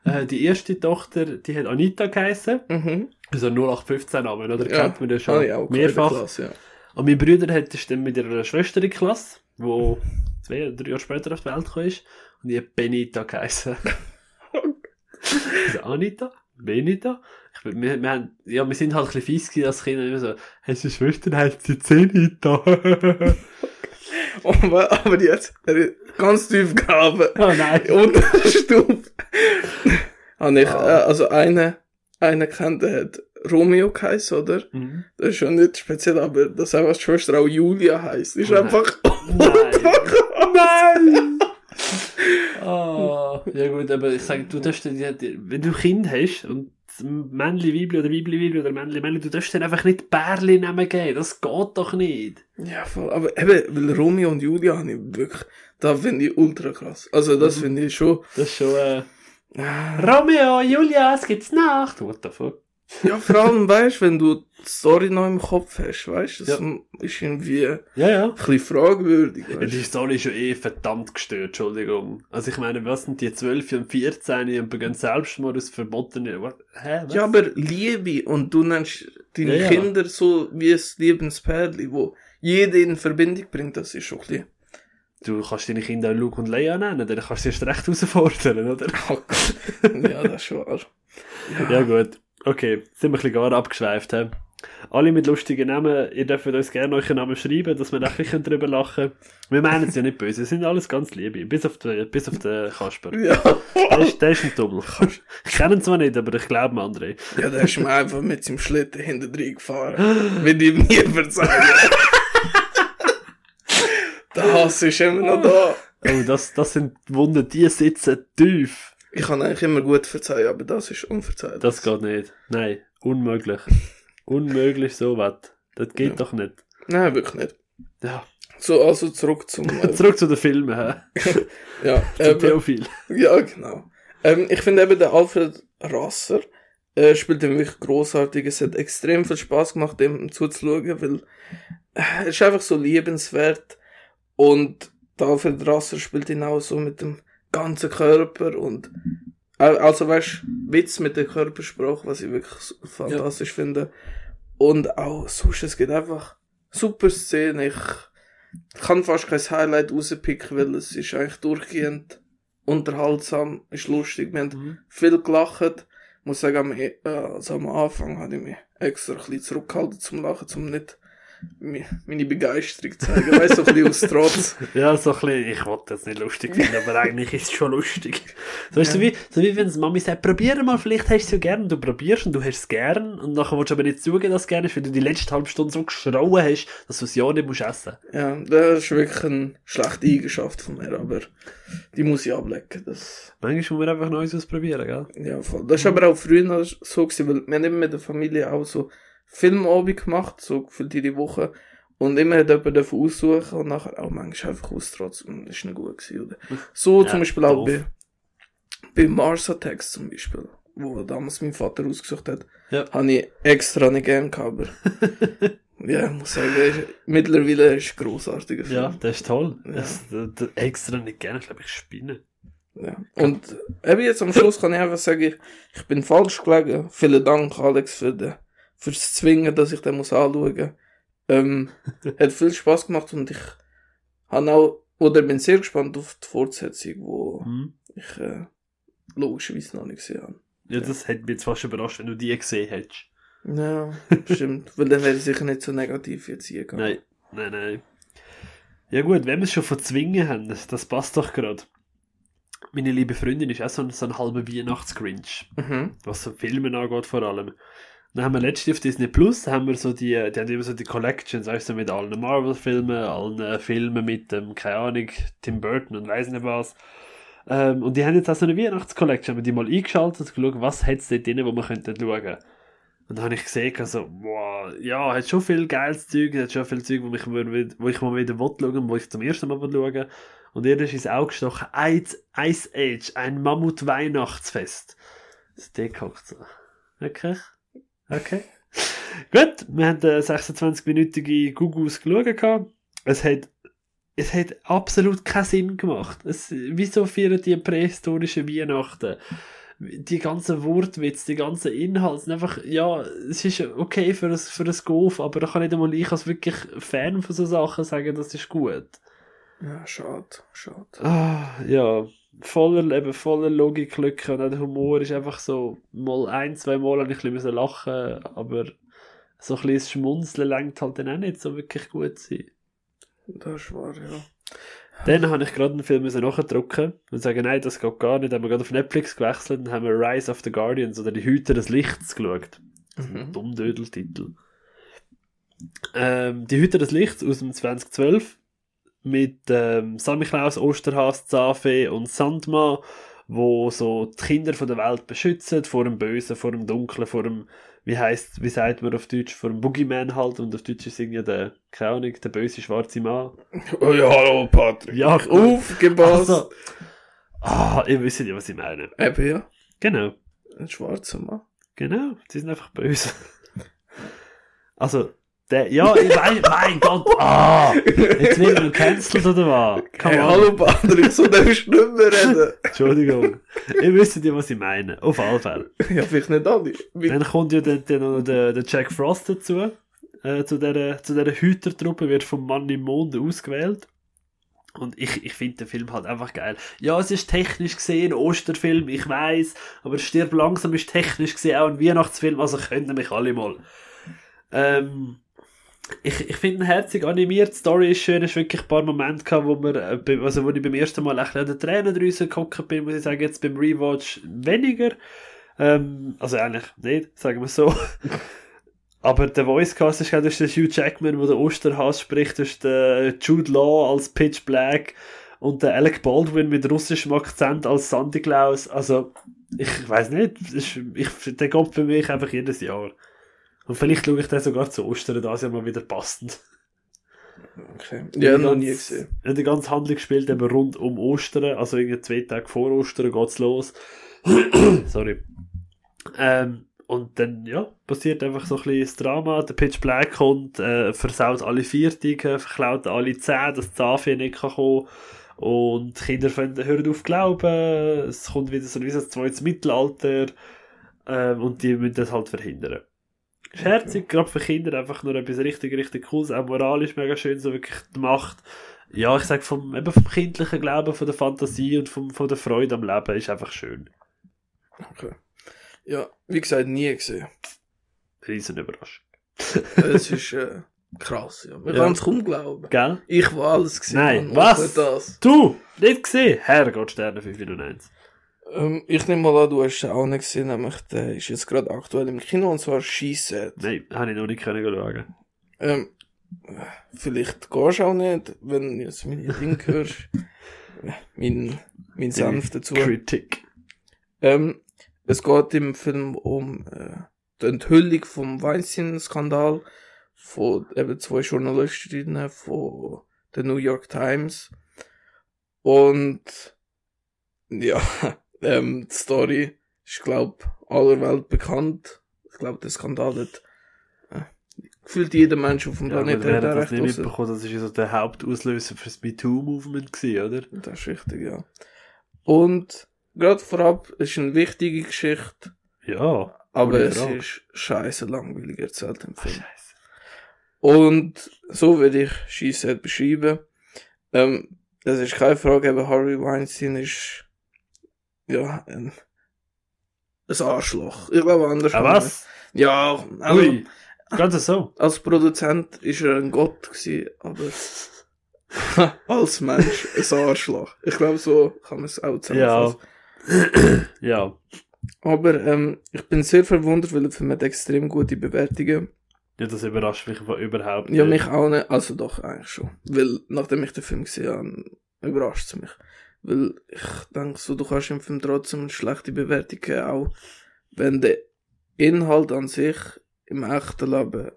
Äh, die erste Tochter, die hat Anita geheißen. Mhm. Also 0815 Namen, oder? Ja. Kennt man das schon Ah, ja, okay, mehrfach. Klasse, ja. Und mein Bruder hat ist dann mit ihrer Schwester in Klasse, wo zwei oder drei Jahre später auf die Welt gekommen ist. Und die hat Benita geheißen. [laughs] also Anita, Benita. Ich, wir, wir, haben, ja, wir sind halt ein bisschen fies gewesen als Kinder. Immer so, hast du eine Schwester, heißt sie Zenita. [laughs] Aber, aber jetzt, ganz tief graben. oh nein. [laughs] Unterstufe. Habe ich, äh, also eine, eine kennt, der hat Romeo geheißen, oder? Mhm. Das ist schon nicht speziell, aber dass einfach die Schwester auch Julia heisst. Ist Oh nein. einfach. [laughs] Nein! [laughs] Ah, ja gut, aber ich sage, du darfst wenn du Kind hast und Männli, Weibli oder Weibli, Weibli oder Männli, Männli, du darfst dir einfach nicht Bärli nehmen geben. Das geht doch nicht. Ja, voll. Aber eben, weil Romeo und Julia habe ich wirklich, da finde ich ultra krass. Also, das Mhm. finde ich schon. Das ist schon, äh, Ah, Romeo, Julia, es gibt's Nacht. What the fuck? Ja, vor allem, weißt wenn du die Story noch im Kopf hast, weißt das Ja. ist irgendwie ein Ja, ja. bisschen fragwürdig. Ja, die Story ist schon eh verdammt gestört, Entschuldigung. Also ich meine, was sind die 12 und 14 und begehen Selbstmord aus verbotene... Hä? Was? Ja, aber Liebe und du nennst deine Ja, ja. Kinder so wie ein Liebenspärli, wo jeder in Verbindung bringt, das ist schon ein bisschen... Du kannst deine Kinder auch Luke und Leia nennen, dann kannst du sie erst recht herausfordern, oder? Oh Gott. ja, das ist wahr. Ja gut, okay, sind wir ein bisschen gar abgeschweift. He? Alle mit lustigen Namen, ihr dürft uns gerne euren Namen schreiben, dass wir ein bisschen drüber lachen. Wir meinen es ja nicht böse, es sind alles ganz liebe, bis auf den, bis auf den Kasper. Ja. Der ist, der ist ein Double. Ich kenne ihn zwar nicht, aber ich glaube André. Ja, der ist mir einfach mit seinem Schlitten hinter drin gefahren. Will ihm nie verzeihen. der Hass ist immer noch da. Oh, das, das sind Wunden, die sitzen tief. Ich kann eigentlich immer gut verzeihen, aber das ist unverzeihlich. Das geht nicht. Nein, unmöglich. [laughs] Unmöglich so was. Das geht Ja. doch nicht. Nein, wirklich nicht. Ja. So, also zurück zum... Äh, [laughs] Zurück zu den Filmen, hä? [laughs] ja, Zum ähm, Theophil. Ja, genau. Ähm, ich finde eben, der Alfred Rasser äh, spielt den wirklich großartig. Es hat extrem viel Spaß gemacht, dem zuzuschauen, weil äh, er ist einfach so liebenswert. Und der Alfred Rasser spielt ihn auch so mit dem ganzen Körper und also weißt Witz mit der Körpersprache, was ich wirklich fantastisch finde. Und auch sonst, es gibt einfach super Szenen. Ich kann fast kein Highlight rauspicken, weil es ist eigentlich durchgehend unterhaltsam, ist lustig. Wir haben Mhm. viel gelacht. Ich muss sagen, am, e- äh, also am Anfang habe ich mich extra ein bisschen zurückgehalten zum Lachen, um nicht meine Begeisterung zeigen. Weißt du, so ein bisschen aus Trotz. [laughs] Ja, so ein bisschen, ich wollte das nicht lustig finden, aber eigentlich ist es schon lustig. So ist so wie, so wie wenn die Mami sagt, probier mal, vielleicht hast du es ja gern, du probierst und du hast es gern und nachher willst du aber nicht zugeben, dass du es gern hast, weil du die letzte halbe Stunde so geschrauen hast, dass du es ja nicht musst essen. Ja, das ist wirklich eine schlechte Eigenschaft von mir, aber die muss ich ablecken. Das, Manchmal muss man einfach Neues ausprobieren, gell? ja, voll. Das ist aber auch früher noch so gewesen, weil wir haben immer mit der Familie auch so Filmabend gemacht, so für die Woche. Und immer hat jemand davon aussuchen und nachher auch manchmal einfach austrotzen. Das ist nicht gut gewesen, oder? So Ja, zum Beispiel auch bei, bei Mars Attacks zum Beispiel, wo damals mein Vater ausgesucht hat, Ja. habe ich extra nicht gern gehabt, aber [laughs] ja, ich muss sagen, ist- mittlerweile ist es ein grossartiger Film. Ja, das ist toll. Ja. Das, das, das extra nicht gerne, ich glaube, ich spinne. Ja. Und eben jetzt am Schluss kann ich einfach sagen, ich, ich bin falsch gelegen. Vielen Dank, Alex, für den, fürs Zwingen, dass ich den muss anschauen. Ähm, [laughs] hat viel Spaß gemacht und ich habe auch, oder bin sehr gespannt auf die Fortsetzung, wo Hm? ich äh, logischerweise noch nicht gesehen habe. Ja, das hätte mich jetzt fast überrascht, wenn du die gesehen hättest. Ja, [laughs] stimmt. Weil dann wäre ich sicher nicht so negativ jetzt hier gegangen. Nein, nein, nein. Ja gut, wenn wir es schon von Zwingen haben, das passt doch gerade. Meine liebe Freundin ist auch so ein, so ein halber Weihnachtsgrinch, Mhm. was so Filme angeht vor allem. Dann haben wir letztens auf Disney Plus, haben wir so die, die haben immer so die Collections, weißt du, mit allen Marvel-Filmen, allen äh, Filmen mit dem, keine Ahnung, Tim Burton und weiss nicht was. Ähm, und die haben jetzt auch so eine Weihnachtscollection, haben wir die mal eingeschaltet und geschaut, was hat es dort drin, wo wir könnten schauen. Und dann habe ich gesehen, also, wow, ja, hat schon viel geiles Zeug, hat schon viel Zeug, wo, mal- wo ich mal wieder schauen, wo ich zum ersten Mal schauen. Und ihr ist ins Auge gestochen, Ice, Age, ein Mammut-Weihnachtsfest. Das ist so. Okay. Okay. Gut, wir haben eine 26-minütige Gugus geschaut. Es hat, es hat absolut keinen Sinn gemacht. Es, wieso feiern die prähistorischen Weihnachten? Die ganzen Wortwitze, die ganzen Inhalte einfach, ja, es ist okay für ein, für ein Golf, aber da kann nicht einmal ich als wirklich Fan von so Sachen sagen, das ist gut. Ja, schade, schade. Ah, ja, voller, eben voller Logiklücken und auch der Humor ist einfach so, mal ein, zwei Mal habe ich ein bisschen lachen, aber so ein bisschen das Schmunzeln lenkt halt dann auch nicht so wirklich gut sein. Das ist wahr, ja. Dann habe ich gerade einen Film nachdrucken und sagen, nein, das geht gar nicht. Dann haben wir gerade auf Netflix gewechselt und haben wir Rise of the Guardians oder die Hüter des Lichts geschaut. Mhm. Dummdödeltitel. Ähm, die Hüter des Lichts aus dem 2012 mit ähm, Samichlaus, Osterhas, Zafee und Sandmann, wo so die Kinder von der Welt beschützen vor dem Bösen, vor dem Dunklen, vor dem, wie heißt, wie sagt man auf Deutsch, vor dem Boogeyman halt und auf Deutsch ist irgendwie der, keine Ahnung, der böse schwarze Mann. Oh ja, hallo, Patrick. Ja, Aufgepasst. Also, ah, ihr wisst ja, was ich meine. Eben, ja. Genau. Ein schwarzer Mann. Genau, sie sind einfach böse. [laughs] Also, der, ja, ich weiß, mein Gott, [laughs] ah, jetzt wird er gecancelt oder was? Hey, hallo Patrick, so darfst du nicht mehr reden. [laughs] Entschuldigung. Ihr wisst ja, was ich meine. Auf alle Fälle. ja, vielleicht nicht alle. Dann kommt ja dann, dann noch der, der Jack Frost dazu. Äh, zu dieser, zu dieser Hütertruppe wird vom Mann im Mond ausgewählt. Und ich, ich finde den Film halt einfach geil. Ja, es ist technisch gesehen ein Osterfilm, ich weiß, aber Stirb langsam ist technisch gesehen auch ein Weihnachtsfilm, also können mich alle mal. Ähm, ich, ich finde ihn herzig animiert, die Story ist schön, es ist wirklich ein paar Momente gehabt, wo, wir, äh, also wo ich beim ersten Mal bisschen an den Tränen geguckt bin, muss ich sagen, jetzt beim Rewatch weniger. Ähm, also eigentlich nicht, sagen wir so. [laughs] Aber der Voicecast ist gerade der Hugh Jackman, der den Osterhass spricht, ist der Jude Law als Pitch Black und der Alec Baldwin mit russischem Akzent als Sandy Claus. Also, ich weiß nicht, ich, der kommt für mich einfach jedes Jahr. Und vielleicht schaue ich den sogar zu Ostern, das ja mal wieder passend. Okay. Ja, noch nie gesehen. Die ganze Handlung spielt eben rund um Ostern, also irgendwie zwei Tage vor Ostern geht's los. [coughs] Sorry. Ähm, und dann, ja, passiert einfach so ein bisschen das Drama. Der Pitch Black kommt, äh, versaut alle Viertigen, verklaut alle Zähne, dass die Zafie nicht kann kommen Und die Kinder fangen- hören auf glauben. Es kommt wieder so ein wie so ein zweites Mittelalter. Ähm, und die müssen das halt verhindern. Ist herzig, gerade für Kinder einfach nur etwas richtig, richtig cooles. Auch moralisch mega schön, so wirklich die Macht. Ja, ich sag vom, eben vom kindlichen Glauben, von der Fantasie und vom, von der Freude am Leben ist einfach schön. Okay. Ja, wie gesagt, nie gesehen. Riesen Überraschung. Es ist [laughs] äh, krass, ja. Man Ja. kann es kaum glauben. Gell? Ich, wo alles gesehen Nein, was? das. Du! Nicht gesehen? Herrgott, Sterne 591. Ähm, ich nehme mal an, du hast es auch nicht gesehen, nämlich der ist jetzt gerade aktuell im Kino und zwar Said. Nein, habe ich noch nicht können schauen. Ähm, vielleicht gehst du auch nicht, wenn du jetzt meine [laughs] Dinge hörst. mein, mein Senf dazu. Kritik. Ähm, es geht im Film um äh, die Enthüllung vom Weinstein-Skandal von eben zwei Journalistinnen von der New York Times. Und ja, ähm, die Story ist, glaub, aller Welt bekannt. Ich glaube, der Skandal hat äh, gefühlt jeder Mensch auf dem Ja, Planeten wer hat hat da das nicht mitbekommen? Das ist ja so der Hauptauslöser für das MeToo-Movement gewesen, oder? Das ist richtig, ja. Und gerade vorab es ist eine wichtige Geschichte, Ja. aber es Frage. ist scheiße langweilig erzählt im Film. Scheiße. Und so würde ich She-Set beschreiben. Ähm, das ist keine Frage, aber Harvey Weinstein ist ja ein, ein Arschloch. Ich glaube anders. Ah, was? Ja, also, Ui. Ganz so. als Produzent ist er ein Gott gewesen, aber [laughs] als Mensch ein Arschloch. Ich glaube, so kann man es auch Ja. zusammenfassen. [clears throat] ja. Aber ähm, ich bin sehr verwundert, weil der Film hat extrem gute Bewertungen. Ja, das überrascht mich überhaupt Ja, nicht. mich auch nicht. Also doch, eigentlich schon. Weil, nachdem ich den Film gesehen habe, überrascht es mich. Weil ich denke so, du kannst im Film trotzdem eine schlechte Bewertung geben, auch wenn der Inhalt an sich im echten Leben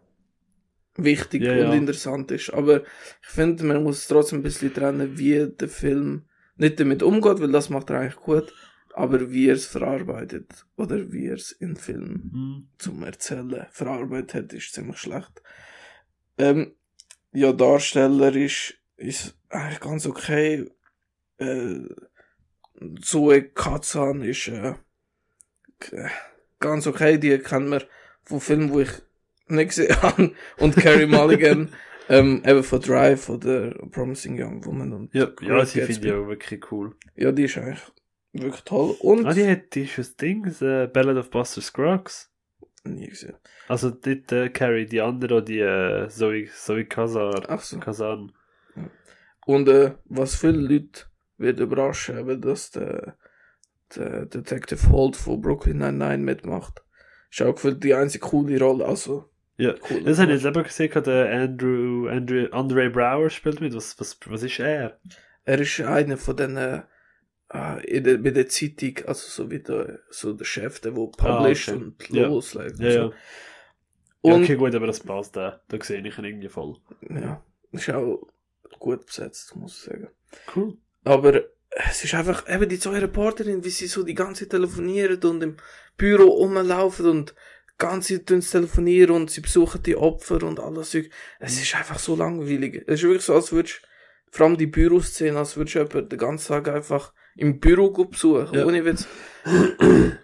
wichtig Ja, und ja. interessant ist. Aber ich finde, man muss trotzdem ein bisschen trennen, wie der Film nicht damit umgeht, weil das macht er eigentlich gut, aber wie er es verarbeitet oder wie er es in Film Hm. zum Erzählen verarbeitet hat, ist ziemlich schlecht. Ähm, ja, Darsteller ist, ist eigentlich ganz okay. Äh, Zoe Kazan ist äh, ganz okay, die kennt man von Filmen, wo ich nicht gesehen [laughs] habe. Und Carrie [laughs] Mulligan, ähm, eben von Drive oder Promising Young Woman. Und Ja, ja sie finde ich auch wirklich cool. Ja, die ist eigentlich wirklich toll. Und Ah, die hat die ist das Ding, das äh, Ballad of Buster Scruggs. nie gesehen. Also dort äh, Carrie, die andere, die äh, Zoe, Zoe Kazar. Ach so. Kazan. Und äh, was viele Leute wird überraschen, eben, dass der, der Detective Holt von Brooklyn Nine-Nine mitmacht. Ist auch gefühlt die einzige coole Rolle, also Ja, cool. das habe ich jetzt eben gesehen, der Andrew, Andrew, Andre Brower spielt mit. Was, was, was ist er? Er ist einer von den äh, in der, bei der Zeitung, also so wie der, so der Chef, der wo published Ah, okay. und Ja. loslegt. Ja, und ja, Und okay, gut, aber das passt da. Da sehe ich ihn irgendwie voll. ja, ist auch gut besetzt, muss ich sagen. Cool. Aber es ist einfach eben die zwei Reporterinnen, wie sie so die ganze Zeit telefonieren und im Büro rumlaufen und ganz Zeit telefonieren und sie besuchen die Opfer und alles. Es ist einfach so langweilig. Es ist wirklich so, als würdest vor allem die Büroszene, als würdest du jemanden den ganzen Tag einfach im Büro besuchen, ja. ohne Witz.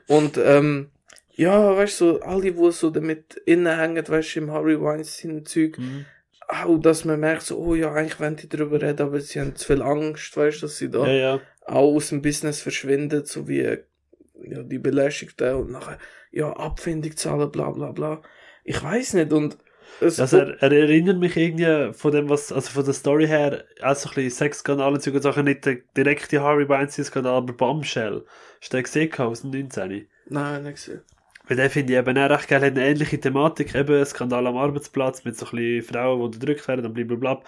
Und, ähm, ja, weißt du, so, all die, so damit innen hängen, weißt du, im Harry Weinstein-Zeug, mhm. Auch, dass man merkt, so, oh ja, eigentlich wollen die darüber reden, aber sie haben zu viel Angst, weißt du, dass sie da ja, ja. auch aus dem Business verschwinden, so wie, ja, die Belästigten und nachher, ja, Abfindung zahlen, bla, bla, bla. Ich weiß nicht, und, es also er, er, erinnert mich irgendwie von dem, was, also von der Story her, auch so ein bisschen Sexskandale zu Sachen, nicht der direkte Harvey Weinstein-Skandal, aber Bombshell. Hast du den gesehen aus dem 19? Nein, nicht gesehen. Weil den finde ich eben auch recht geil, hat eine ähnliche Thematik, eben Skandal am Arbeitsplatz mit so ein bisschen Frauen, die unterdrückt werden und blablabla.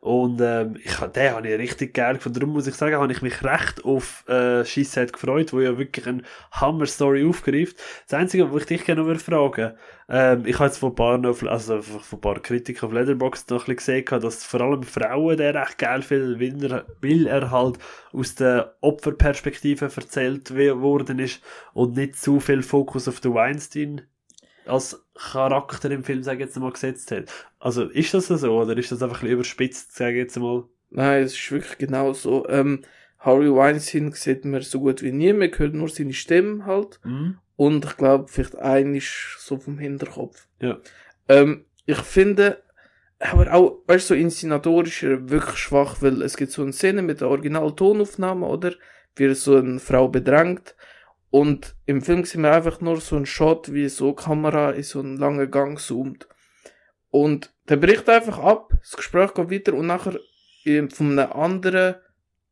Und ähm, ich, den habe ich richtig geil gefunden. Darum muss ich sagen, habe ich mich recht auf äh, Scheissheit gefreut, wo ja wirklich eine Hammer-Story aufgreift. Das Einzige, was ich dich gerne noch fragen ähm, ich habe jetzt von ein paar, noch, also von ein paar Kritikern auf Letterboxd noch ein bisschen gesehen, dass vor allem Frauen der recht geil viel, weil er, weil er halt aus der Opferperspektive erzählt worden ist und nicht zu viel Fokus auf den Weinstein als Charakter im Film, sage ich jetzt mal, gesetzt hat. Also, ist das so, oder ist das einfach ein überspitzt, sage ich jetzt mal? Nein, es ist wirklich genau so. Ähm, Harry Weinstein sieht man so gut wie nie, man hört nur seine Stimme halt. Mhm. Und ich glaube, vielleicht ein ist so vom Hinterkopf. Ja. Ähm, ich finde, aber auch, weißt du, so inszenatorisch wirklich schwach, weil es gibt so eine Szene mit der Original-Tonaufnahme, oder? Wie so eine Frau bedrängt und im Film sehen wir einfach nur so ein Shot, wie so Kamera in so einen langen Gang zoomt. Und der bricht einfach ab, das Gespräch geht weiter und nachher von einem anderen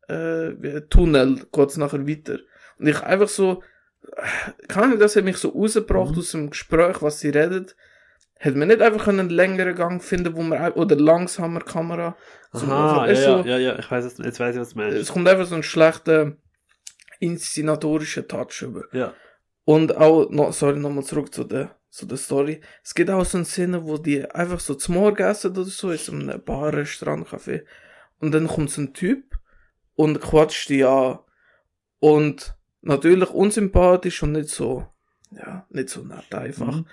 äh, Tunnel geht es nachher weiter. Und ich einfach so, kann ich das hat mich so rausgebracht mhm. aus dem Gespräch, was sie redet. Hätte man nicht einfach einen längeren Gang finden, wo man, oder langsamer Kamera. Aha, ja, so, ja, ja, ich weiß es, jetzt weiß ich, was du meinst. Es kommt einfach so ein schlechter, inszenatorischen Touch über. Ja. Und auch, no, sorry, nochmal zurück zu der, zu der Story. Es gibt auch so eine Szene, wo die einfach so zum Morgen essen oder so, in so einem Bar, Restaurant, Café. Und dann kommt so ein Typ und quatscht die an. Und natürlich unsympathisch und nicht so, ja, nicht so nett einfach. Mhm.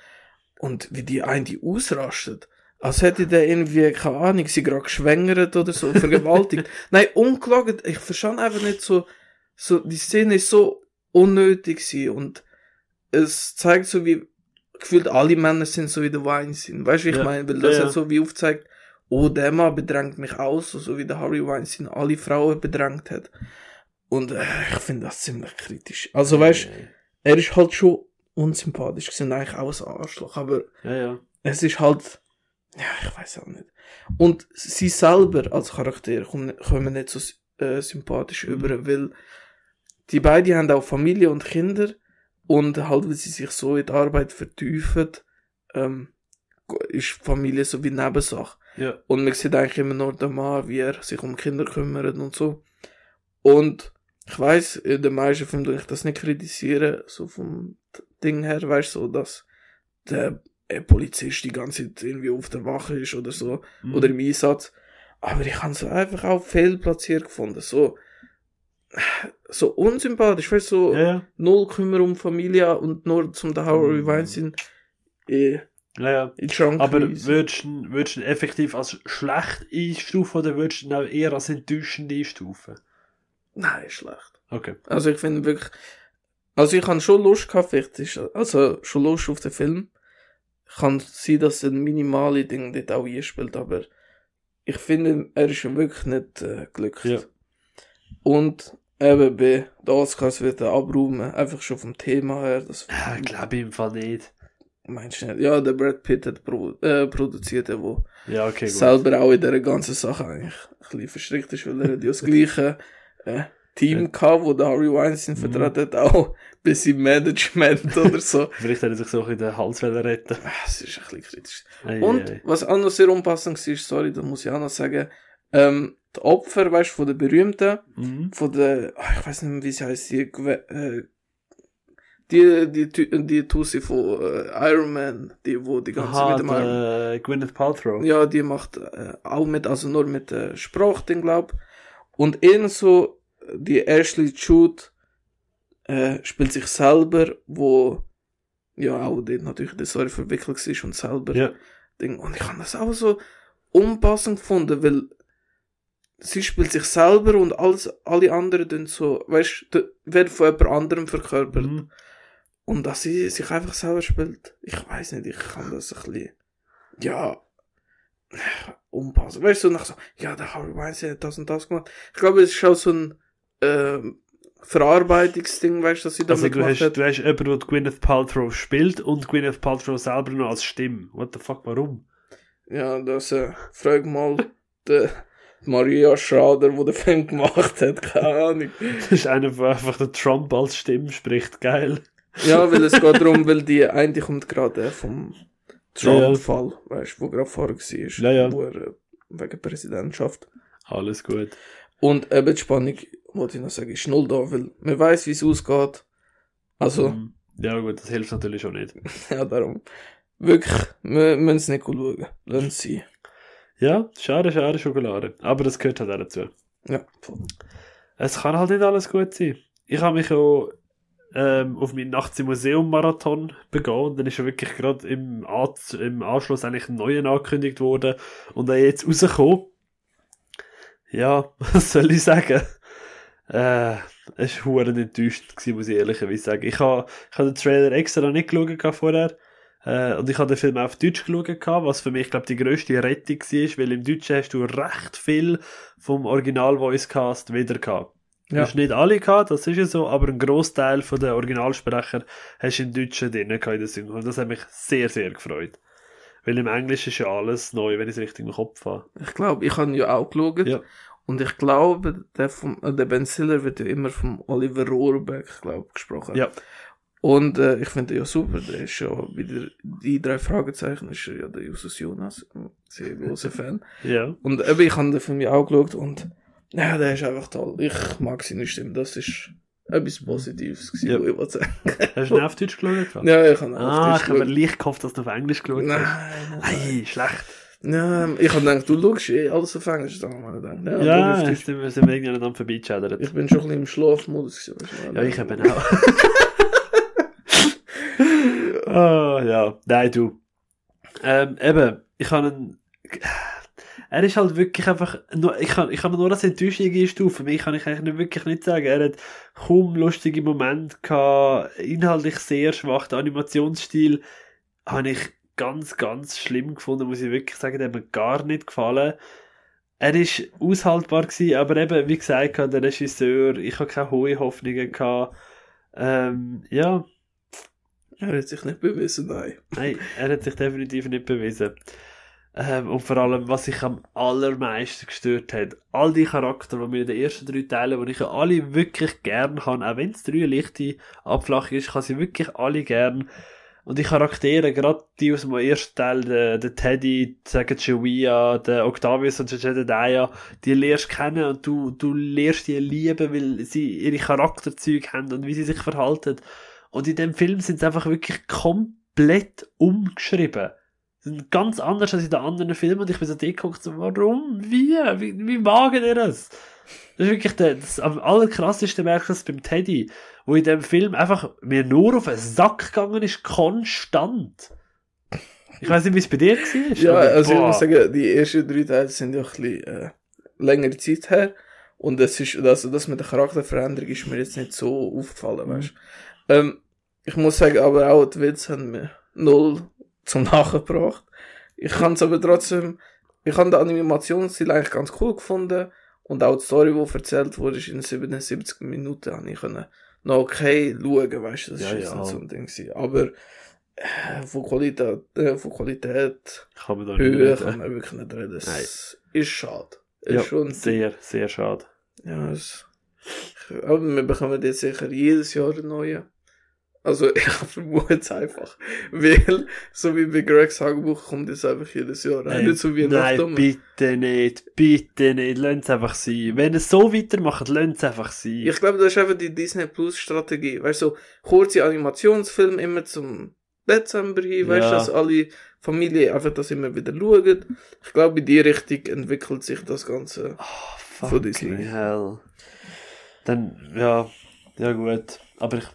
Und wie die einen die ausrastet. Als hätte der irgendwie, keine Ahnung, sie gerade geschwängert oder so, vergewaltigt. [laughs] Nein, ungelogen. Ich verstand einfach nicht so, so, die Szene ist so unnötig sie und es zeigt so wie, gefühlt alle Männer sind so wie der Weinstein. Weißt du, wie ich ja. meine? Weil das ja, ja. so wie aufzeigt, oh, der Mann bedrängt mich aus, so wie der Harry Weinstein alle Frauen bedrängt hat. Und äh, ich finde das ziemlich kritisch. Also weißt, er ist halt schon unsympathisch gewesen, eigentlich auch ein Arschloch, aber ja. es ist halt, ja, ich weiß auch nicht. Und sie selber als Charakter kommen, kommen nicht so äh, sympathisch mhm. über, weil die beiden haben auch Familie und Kinder und halt, weil sie sich so in die Arbeit vertiefen, ähm, ist Familie so wie Nebensache. Ja. Und man sieht eigentlich immer nur den Mann, wie er sich um Kinder kümmert und so. Und ich weiß, in den meisten Filmen ich das nicht kritisieren, so vom Ding her, weißt du, so, dass der äh, Polizist die ganze Zeit irgendwie auf der Wache ist oder so, mhm. oder im Einsatz. Aber ich habe es einfach auch fehlplatziert gefunden, so, so unsympathisch, weißt du, so ja, ja. null Kümmer um Familie und nur zum der Harvey mhm. Weinstein äh, ja, ja. in Aber würdest du würdest ihn effektiv als schlecht einstufen oder würdest du ihn auch eher als enttäuschend einstufen? Nein, schlecht. Okay. Also ich finde wirklich, also ich habe schon Lust gehabt, vielleicht ist, also schon Lust auf den Film. Kann sein, dass ein minimale Ding dort auch einspielt, aber ich finde, er ist wirklich nicht äh, glücklich. Ja. Und eben bei den Oscars wird er abräumen, einfach schon vom Thema her. Das ja, glaube ich im Fall nicht. Meinst du nicht? Ja, der Brad Pitt hat pro, äh, produziert, der wo ja, okay, selber auch in dieser ganzen Sache eigentlich ein bisschen verstrickt ist, weil er ja das gleiche äh, Team gehabt, wo der Harry Weinstein vertreten hat, auch bis im Management [laughs] oder so. Vielleicht hat er sich so in den Hals retten Das ist ein bisschen kritisch. Ei, Und ei. was auch noch sehr unpassend war, sorry, da muss ich auch noch sagen, ähm, die Opfer, weißt du, von der berühmten, mhm. von der, ach, ich weiß nicht mehr, wie sie heißt, die, äh, die, die, die, die Tussi von äh, Iron Man, die, wo die ganze Aha, mit dem Iron Gwyneth Paltrow. Ja, die macht äh, auch mit, also nur mit äh, Sprachding, glaub. Und eher so, die Ashley Jude äh, spielt sich selber, wo ja auch dort natürlich der Story verwickelt ist und selber Ja. Ding. Und ich habe das auch so unpassend gefunden, weil sie spielt sich selber und alles, alle anderen dann so, weißt du, werden von jemand anderem verkörpert. Mhm. Und dass sie sich einfach selber spielt, ich weiß nicht, ich kann das ein bisschen, ja, [sighs] unpassend. Weißt du, so nach so, ja, der Harvey Weinstein hat das und das gemacht. Ich glaube, es ist auch so ein, ähm, Verarbeitungsding, weißt du, dass sie damit Also du gemacht hast, hat. du hast jemanden, der Gwyneth Paltrow spielt und Gwyneth Paltrow selber noch als Stimme. What the fuck, warum? Ja, das, äh, frag mal, der Maria Schrader, der den Film gemacht hat, keine Ahnung. Das ist einer, der einfach der Trump als Stimme spricht. Geil. Ja, weil es geht darum, weil die eine kommt gerade vom Ja, ja. Trump-Fall, weißt du, wo gerade vorher war, Ja, ja. wo er äh, wegen Präsidentschaft. Alles gut. Und eben die Spannung, wollte ich noch sagen, ist null da, weil man weiß, wie es ausgeht. Also, Mhm. Ja gut, das hilft natürlich schon nicht. [laughs] ja, darum. Wirklich, wir müssen es nicht schauen. Lassen sie. Ja, schade, schade Schokolade. Aber das gehört halt auch dazu. Ja. Es kann halt nicht alles gut sein. Ich habe mich auch ähm, auf meinen Nachts im Museum Marathon begonnen dann ist ja wirklich gerade im, im Anschluss eigentlich ein neuer angekündigt worden und er jetzt rausgekommen. Ja, [laughs] was soll ich sagen? Äh, es war enttäuschend, gewesen, muss ich ehrlicherweise sagen. Ich habe ich habe den Trailer extra nicht geschaut vorher. Äh, und ich habe den Film auch auf Deutsch geschaut, was für mich, glaube die grösste Rettung war, weil im Deutschen hast du recht viel vom Original-Voice-Cast wieder gehabt. Du Ja. hast nicht alle gehabt, das ist ja so, aber ein Großteil von den Originalsprecher hast du im Deutschen drin gehabt in der Synchro. Und das hat mich sehr, sehr gefreut. Weil im Englischen ist ja alles neu, wenn ich es richtig im Kopf habe. Ich glaube, ich habe ja auch geschaut. Ja. Und ich glaube, der, vom, der Ben Stiller wird ja immer vom Oliver Rohrbeck, glaube gesprochen. Ja. Und äh, ich finde ja super. Der ist ja wieder die drei Fragezeichen, ist ja der Justus Jonas. Sehr großer [laughs] Fan. Ja. Und eben, ich habe den Film ja auch geschaut und ja, der ist einfach toll. Ich mag seine Stimme. Das ist etwas Positives gewesen, Ja. ich wollte sagen. Hast du ihn auf Deutsch geschaut? Ja, ich habe Ah, auf ich Deutsch habe mir leicht gehofft, dass du auf Englisch geschaut Nein, hast. nein, Ei, schlecht. Ja, ich habe gedacht, du schaust eh alles auf Englisch. Da haben wir gedacht, ja, Ja, sind wir, sind irgendwie dann vorbeigeschädert. Ich bin schon ein bisschen im Schlafmodus. gewesen. Ja, ich eben auch. [laughs] Ah, ja. Nein, du. Ähm, eben, ich habe einen... Er ist halt wirklich einfach... Ich kann, ich kann nur als Enttäuschung einstufen. Mich kann ich eigentlich wirklich nicht sagen. Er hat kaum lustige Momente gehabt. Inhaltlich sehr schwach. Der Animationsstil habe ich ganz, ganz schlimm gefunden, muss ich wirklich sagen. Der hat mir gar nicht gefallen. Er ist aushaltbar gewesen, aber eben, wie gesagt, der Regisseur, ich habe keine hohen Hoffnungen gehabt. Ähm, ja, Er hat sich nicht bewiesen, nein. Nein, er hat sich definitiv nicht bewiesen. Ähm, und vor allem, was sich am allermeisten gestört hat, all die Charaktere, die mir in den ersten drei Teilen, die ich ja alle wirklich gern habe, auch wenn es drei leichte Abflachung ist, ich habe sie wirklich alle gern. Und die Charaktere, gerade die aus dem ersten Teil, der, der Teddy, Sacagawea, der Octavius und Jedediah, die lernst kennen und du, du lernst die lieben, weil sie ihre Charakterzüge haben und wie sie sich verhalten. Und in dem Film sind sie einfach wirklich komplett umgeschrieben. Sie sind ganz anders als in den anderen Filmen und ich bin so geguckt, so, warum? Wie? Wie, wie wagen ihr das? Das ist wirklich der, das am allerkrasseste merkst du das beim Teddy, wo in dem Film einfach mir nur auf den Sack gegangen ist, konstant. Ich weiß nicht, wie es bei dir war. Ja, aber also ich boah. muss sagen, die ersten drei Teile sind ja ein bisschen äh, längere Zeit her. Und das ist, also das mit der Charakterveränderung ist mir jetzt nicht so aufgefallen, weißt du. Ähm, ich muss sagen, aber auch die Witze haben mir null zum Lachen gebracht. Ich kann es aber trotzdem, ich habe den Animationsstil eigentlich ganz cool gefunden. Und auch die Story, die erzählt wurde, ist in 77 Minuten, habe ich können noch okay schauen, weißt du, das Ja, ist ja. nicht so ein Ding gewesen. Aber äh, von Qualität, äh, von Qualität kann man da nicht Höhe reden. kann man wirklich nicht reden. Das Nein. ist schade. Ist Ja, schon sehr, sehr schade. Ja, es, aber wir bekommen jetzt sicher jedes Jahr einen neuen. Also [laughs] ich vermute es einfach. Weil, so wie bei Greg's Hagebuch kommt jetzt einfach jedes Jahr Nein, einer zu Nein, Weihnachten. bitte nicht, bitte nicht, lasst es einfach sein. Wenn es so weitermacht, lasst es einfach sein. Ich glaube, das ist einfach die Disney Plus Strategie. Weißt du, so kurze Animationsfilme immer zum Dezember hin, weißt du, Ja. dass alle Familien einfach das immer wieder schauen. Ich glaube, in die Richtung entwickelt sich das Ganze. oh, von Disney. hell. Dann, ja, ja gut. Aber ich.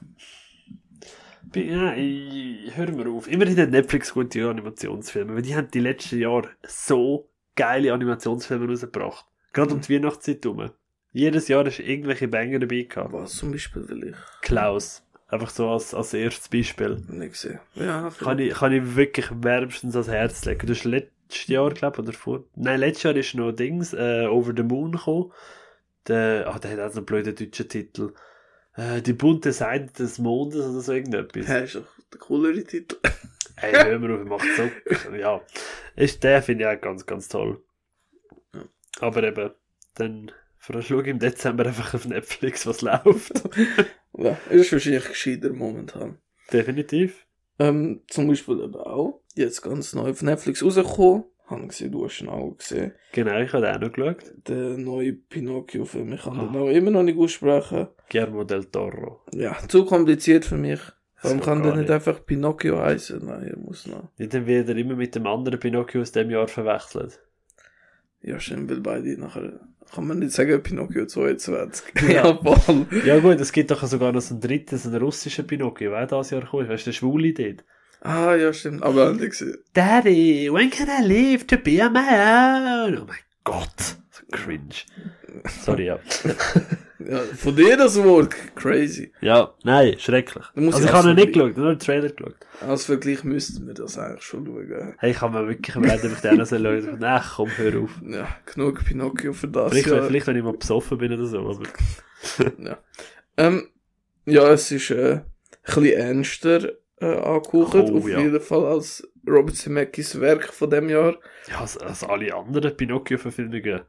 Ja, ich, hör mir auf. Immerhin hat Netflix gute Animationsfilme, weil die haben die letzten Jahre so geile Animationsfilme rausgebracht. Gerade um die Weihnachtszeit herum. Jedes Jahr hast du irgendwelche Banger dabei gehabt. Was zum Beispiel will ich Klaus. Einfach so als, als erstes Beispiel. nicht sehen. Ja, Kann ich, kann ich wirklich wärmstens ans Herz legen. Du hast letztes Jahr, glaube ich, oder vor. Nein, letztes Jahr ist noch Dings, äh, Over the Moon gekommen. Der, ah, der hat auch so einen blöden deutschen Titel. Äh, die bunte Seite des Mondes oder so irgendetwas. Ja, ist doch der coolere Titel. Ey, hör mir auf, macht so. ja. Ist der, finde ich auch ganz, ganz toll. Ja. Aber eben, dann verschlug im Dezember einfach auf Netflix, was läuft. [laughs] Ja, ist wahrscheinlich gescheiter momentan. Definitiv. Ähm, zum Beispiel eben auch, jetzt ganz neu auf Netflix rausgekommen. Haben gesehen, du hast ihn auch gesehen. Genau, ich habe den auch noch geschaut. Der neue Pinocchio-Film. Ich kann Ah. den auch immer noch nicht aussprechen. Guillermo del Toro. Ja, zu kompliziert für mich. Warum kann der nicht nicht. einfach Pinocchio heißen? Nein, er muss noch. Ja, dann wird er immer mit dem anderen Pinocchio aus dem Jahr verwechselt. Ja, stimmt, weil beide nachher. Kann man nicht sagen, Pinocchio 22. [laughs] Ja. ja, voll. Ja gut, es gibt doch sogar noch so einen dritten, so einen russischen Pinocchio, der auch dieses Jahr ist. Weißt du, der Schwule dort? Ah, ja, stimmt. Aber. Daddy, when can I live to be on my own? Oh mein Gott, so cringe. Sorry, ja. [laughs] Ja, von dir das Wort. Crazy. Ja, nein, schrecklich. Also ich ich habe auch nicht so- geschaut, nur den Trailer geschaut. Als Vergleich müssten wir das eigentlich schon schauen. Hey, ich habe mir wirklich überlegt, ob ich den noch soll schauen soll. Nein, komm, hör auf. Ja, genug Pinocchio für das. Vielleicht, ja. vielleicht wenn ich mal besoffen bin oder so, aber... Ja. Ähm, ja, es ist äh, ein bisschen ernster äh, angehaucht, Oh, auf ja. jeden Fall als Robert Zemeckis Werk von dem Jahr. Ja, als, als alle anderen Pinocchio-Verfilmungen.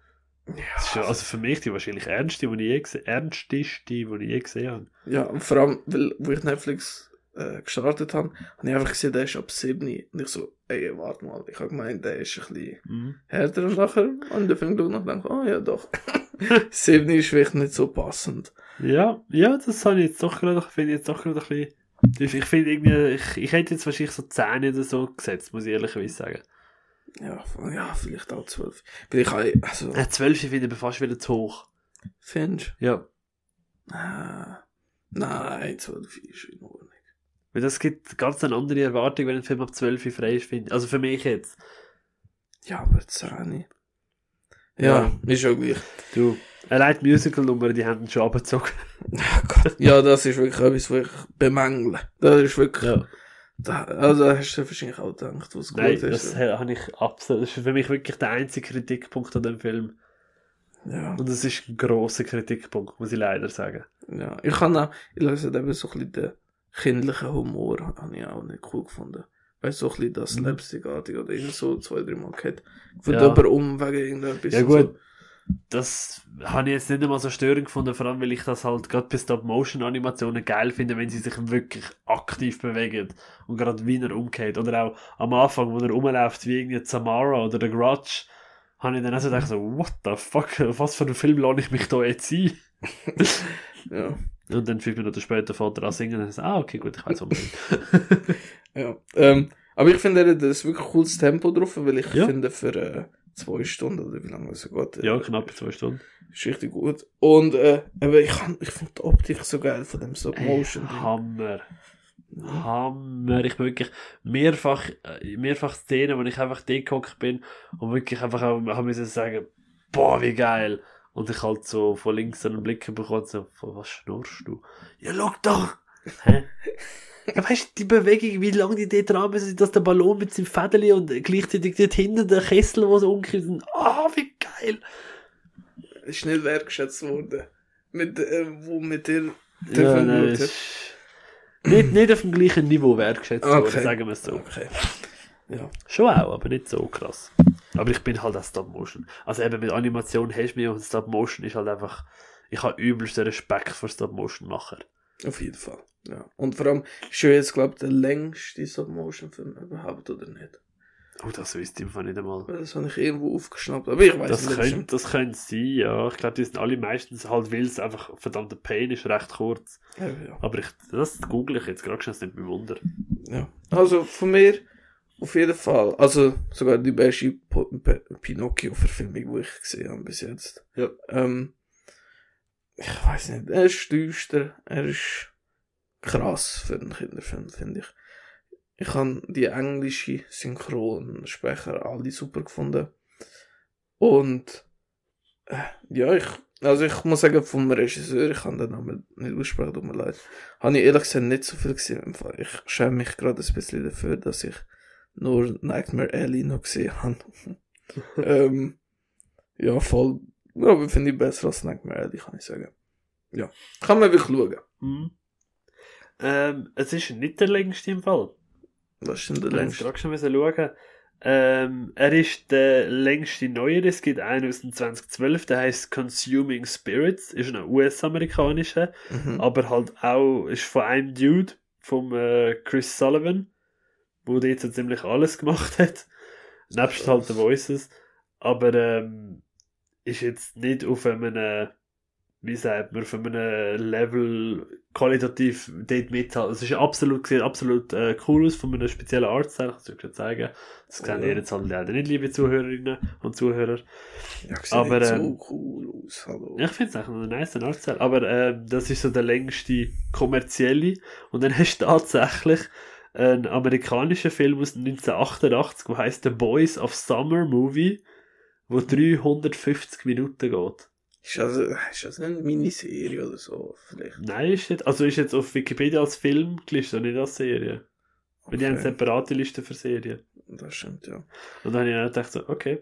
Das ist ja also für mich die wahrscheinlich ernste, die ich je gesehen ernsteste, die ich je gesehen habe. Ja, und vor allem, weil, wo ich Netflix äh, gestartet habe, habe ich einfach gesehen, der ist ab 7. Und ich so, ey, warte mal, ich habe gemeint, der ist ein bisschen Mhm. härter und nachher an den Film geschaut und gedacht, oh ja, doch. [laughs] [laughs] 7 ist vielleicht nicht so passend. Ja, ja, das habe ich jetzt doch gerade, finde ich jetzt doch gerade ein bisschen. Das- Ich finde irgendwie, ich, ich hätte jetzt wahrscheinlich so 10 oder so gesetzt, muss ich ehrlicherweise sagen. Ja, ja, vielleicht auch 12. Weil ich also, Äh, 12 finde ich fast wieder zu hoch. Finch? Ja. Ah, nein, 12 ist in Ordnung. Weil das gibt ganz eine andere Erwartung, wenn ein Film ab 12 frei ist, finde. Also für mich jetzt. Ja, aber 10. Ja, ist auch gleich. Du, allein die Musical-Nummer, die haben ihn schon abgezogen. Ja, Gott. ja, das ist wirklich etwas, was ich bemängle. Das ist wirklich, Ja. da, also hast du wahrscheinlich auch gedacht, was Nein, gut das ist. habe ich absolut, das ist für mich wirklich der einzige Kritikpunkt an dem Film. Ja, Und es ist ein grosser Kritikpunkt, muss ich leider sagen. ja. Ich kann auch, ich lese eben so ein bisschen den kindlichen Humor, habe ich auch nicht cool gefunden. Weißt du, so ein bisschen das Mhm. Slapstick-artig oder irgend so zwei, drei Mal gehabt. Von Ja. jemand um wegen irgendetwas. Ja gut, das habe ich jetzt nicht einmal so störend gefunden, vor allem weil ich das halt gerade bei Stop-Motion-Animationen geil finde, wenn sie sich wirklich aktiv bewegen und gerade wie er umgeht. Oder auch am Anfang, wo er rumläuft wie irgendwie Samara oder der Grudge, habe ich dann auch so gedacht, so, what the fuck, was für einen Film lade ich mich da jetzt ein? [laughs] Ja. Und dann fünf Minuten später fährt er an singen und dann so, ah, okay, gut, ich weiß unbedingt. [laughs] Ja, ähm, aber ich finde, hat ein wirklich cooles Tempo drauf, weil ich Ja. finde, für äh, zwei Stunden oder wie lange es geht, äh, ja, knapp zwei Stunden. ist richtig gut. Und äh, aber ich, kann- ich finde die Optik so geil von dem Stop Motion. Ey, Hammer. Hammer. Ich bin wirklich mehrfach, äh, mehrfach Szenen, wo ich einfach degehockt bin und wirklich einfach auch, haben müssen sagen, boah, wie geil. Und ich halt so von links einen Blick bekommen, so, was schnurrst du? Ja, schau doch! [laughs] Hä? Ja, weißt du, die Bewegung, wie lange die dort dran müssen, dass der Ballon mit seinem Fädeli und gleichzeitig dort hinten der Kessel, wo so umkippt, ah, wie geil! Ist nicht wertgeschätzt worden. Mit, äh, wo mit dir Ja, Telefon nein, nicht, nicht auf dem gleichen Niveau wertgeschätzt worden, Okay. sagen wir es so. Okay. Ja. Schon auch, aber nicht so krass. Aber ich bin halt auch Stop Motion. Also eben mit Animation hast du mich und Stop Motion ist halt einfach, ich habe übelsten Respekt vor Stop Motion Macher. Auf jeden Fall. Ja. Und vor allem ist ja jetzt, glaube ich, der längste Stop-Motion-Film überhaupt, oder nicht? Oh, das wüsste ich einfach nicht einmal. Das habe ich irgendwo aufgeschnappt. Aber ich weiß Das nicht. könnte, das könnte sein, ja. Ich glaube, die sind alle meistens halt, weil es einfach verdammter Pain ist, recht kurz. Ja, ja. Aber ich, das google ich jetzt gerade schon, das nicht mein Wunder. ja. Also von mir auf jeden Fall. Also sogar die beste Pinocchio-Verfilmung, die ich gesehen habe bis jetzt. Ja. Ähm, ich weiß nicht, er ist düster, er ist krass für einen Kinderfilm, finde ich. Ich habe die englische Synchronsprecher alle super gefunden. Und äh, ja, ich, also ich muss sagen, vom Regisseur, ich kann den Namen nicht aussprechen, tut mir leid, habe ich ehrlich gesagt nicht so viel gesehen. Ich schäme mich gerade ein bisschen dafür, dass ich nur Nightmare Alley noch gesehen habe. [laughs] ähm, ja, voll, ja, aber finde ich besser als Nightmare Alley, kann ich sagen. Ja, kann man wirklich schauen. Mhm. Ähm, es ist nicht der längste im Fall. Was ist denn der Ich längste? gerade schon schauen. Ähm, er ist der längste neuere. Es gibt einen aus dem 2012, der heißt Consuming Spirits. Ist ein US-amerikanischer, Mhm. aber halt auch ist von einem Dude, vom äh, Chris Sullivan, wo dort so ziemlich alles gemacht hat. Nebst halt den Voices. Aber ähm, ist jetzt nicht auf einem, wie sagt man, auf einem Level qualitativ dort mithalten. Es ist absolut, sieht absolut äh, cool aus von einem speziellen Artstyle, kann ich schon zeigen. Das sehen Ja. ihr jetzt halt leider nicht, liebe Zuhörerinnen und Zuhörer. Ja, sieht aber, nicht ähm, so cool aus, hallo. Ja, ich finde es eigentlich einen nice Artstyle. Aber ähm, das ist so der längste kommerzielle. Und dann hast du tatsächlich einen amerikanischen Film aus 1988, der heißt The Boys of Summer Movie, wo 350 Minuten geht. Ist das, ist das eine Miniserie oder so? Vielleicht. Nein, ist nicht. Also ist jetzt auf Wikipedia als Film gelistet und nicht als Serie. Weil die haben Okay, separate Listen für Serien. das stimmt, ja. Und dann habe ich dann gedacht so, okay.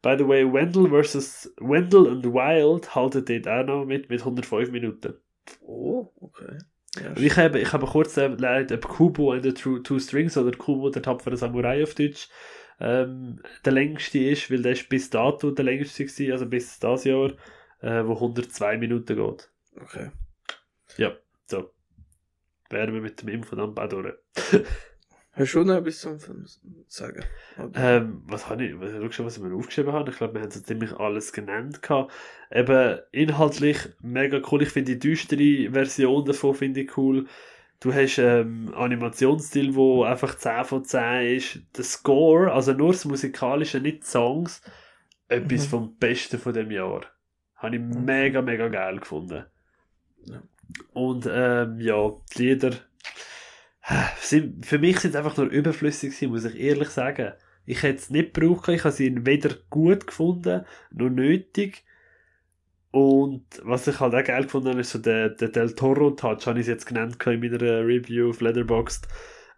By the way, Wendell versus Wendell and Wild halten dort auch noch mit, mit 105 Minuten. Oh, okay. Ja, ich habe, ich habe kurz äh, leid, ob Kubo and the Two, Two Strings oder Kubo der tapfere Samurai auf Deutsch ähm, der längste ist, weil der ist bis dato der längste gewesen, also bis das Jahr, äh, wo 102 Minuten geht. okay. Ja, so. Wären wir mit dem Infodump auch durch. [laughs] Hast du noch etwas zum Film sagen? Ähm, was habe ich, was, schau schon, was wir aufgeschrieben haben. Ich glaube, wir haben so ziemlich alles genannt gehabt. Eben, inhaltlich mega cool. Ich finde die düstere Version davon finde ich cool. Du hast ähm, Animationsstil, wo einfach 10 von 10 ist. Der Score, also nur das Musikalische, nicht die Songs, etwas Mhm. vom Besten von dem Jahr. Habe ich mega, mega geil gefunden. Ja. Und ähm, ja, die Lieder sind, für mich sind sie einfach nur überflüssig gewesen, muss ich ehrlich sagen. Ich hätte es nicht gebraucht, ich habe sie weder gut gefunden, noch nötig. Und was ich halt auch geil gefunden habe, ist so der, der Del Toro-Touch, habe ich es jetzt genannt in meiner Review auf Letterboxd.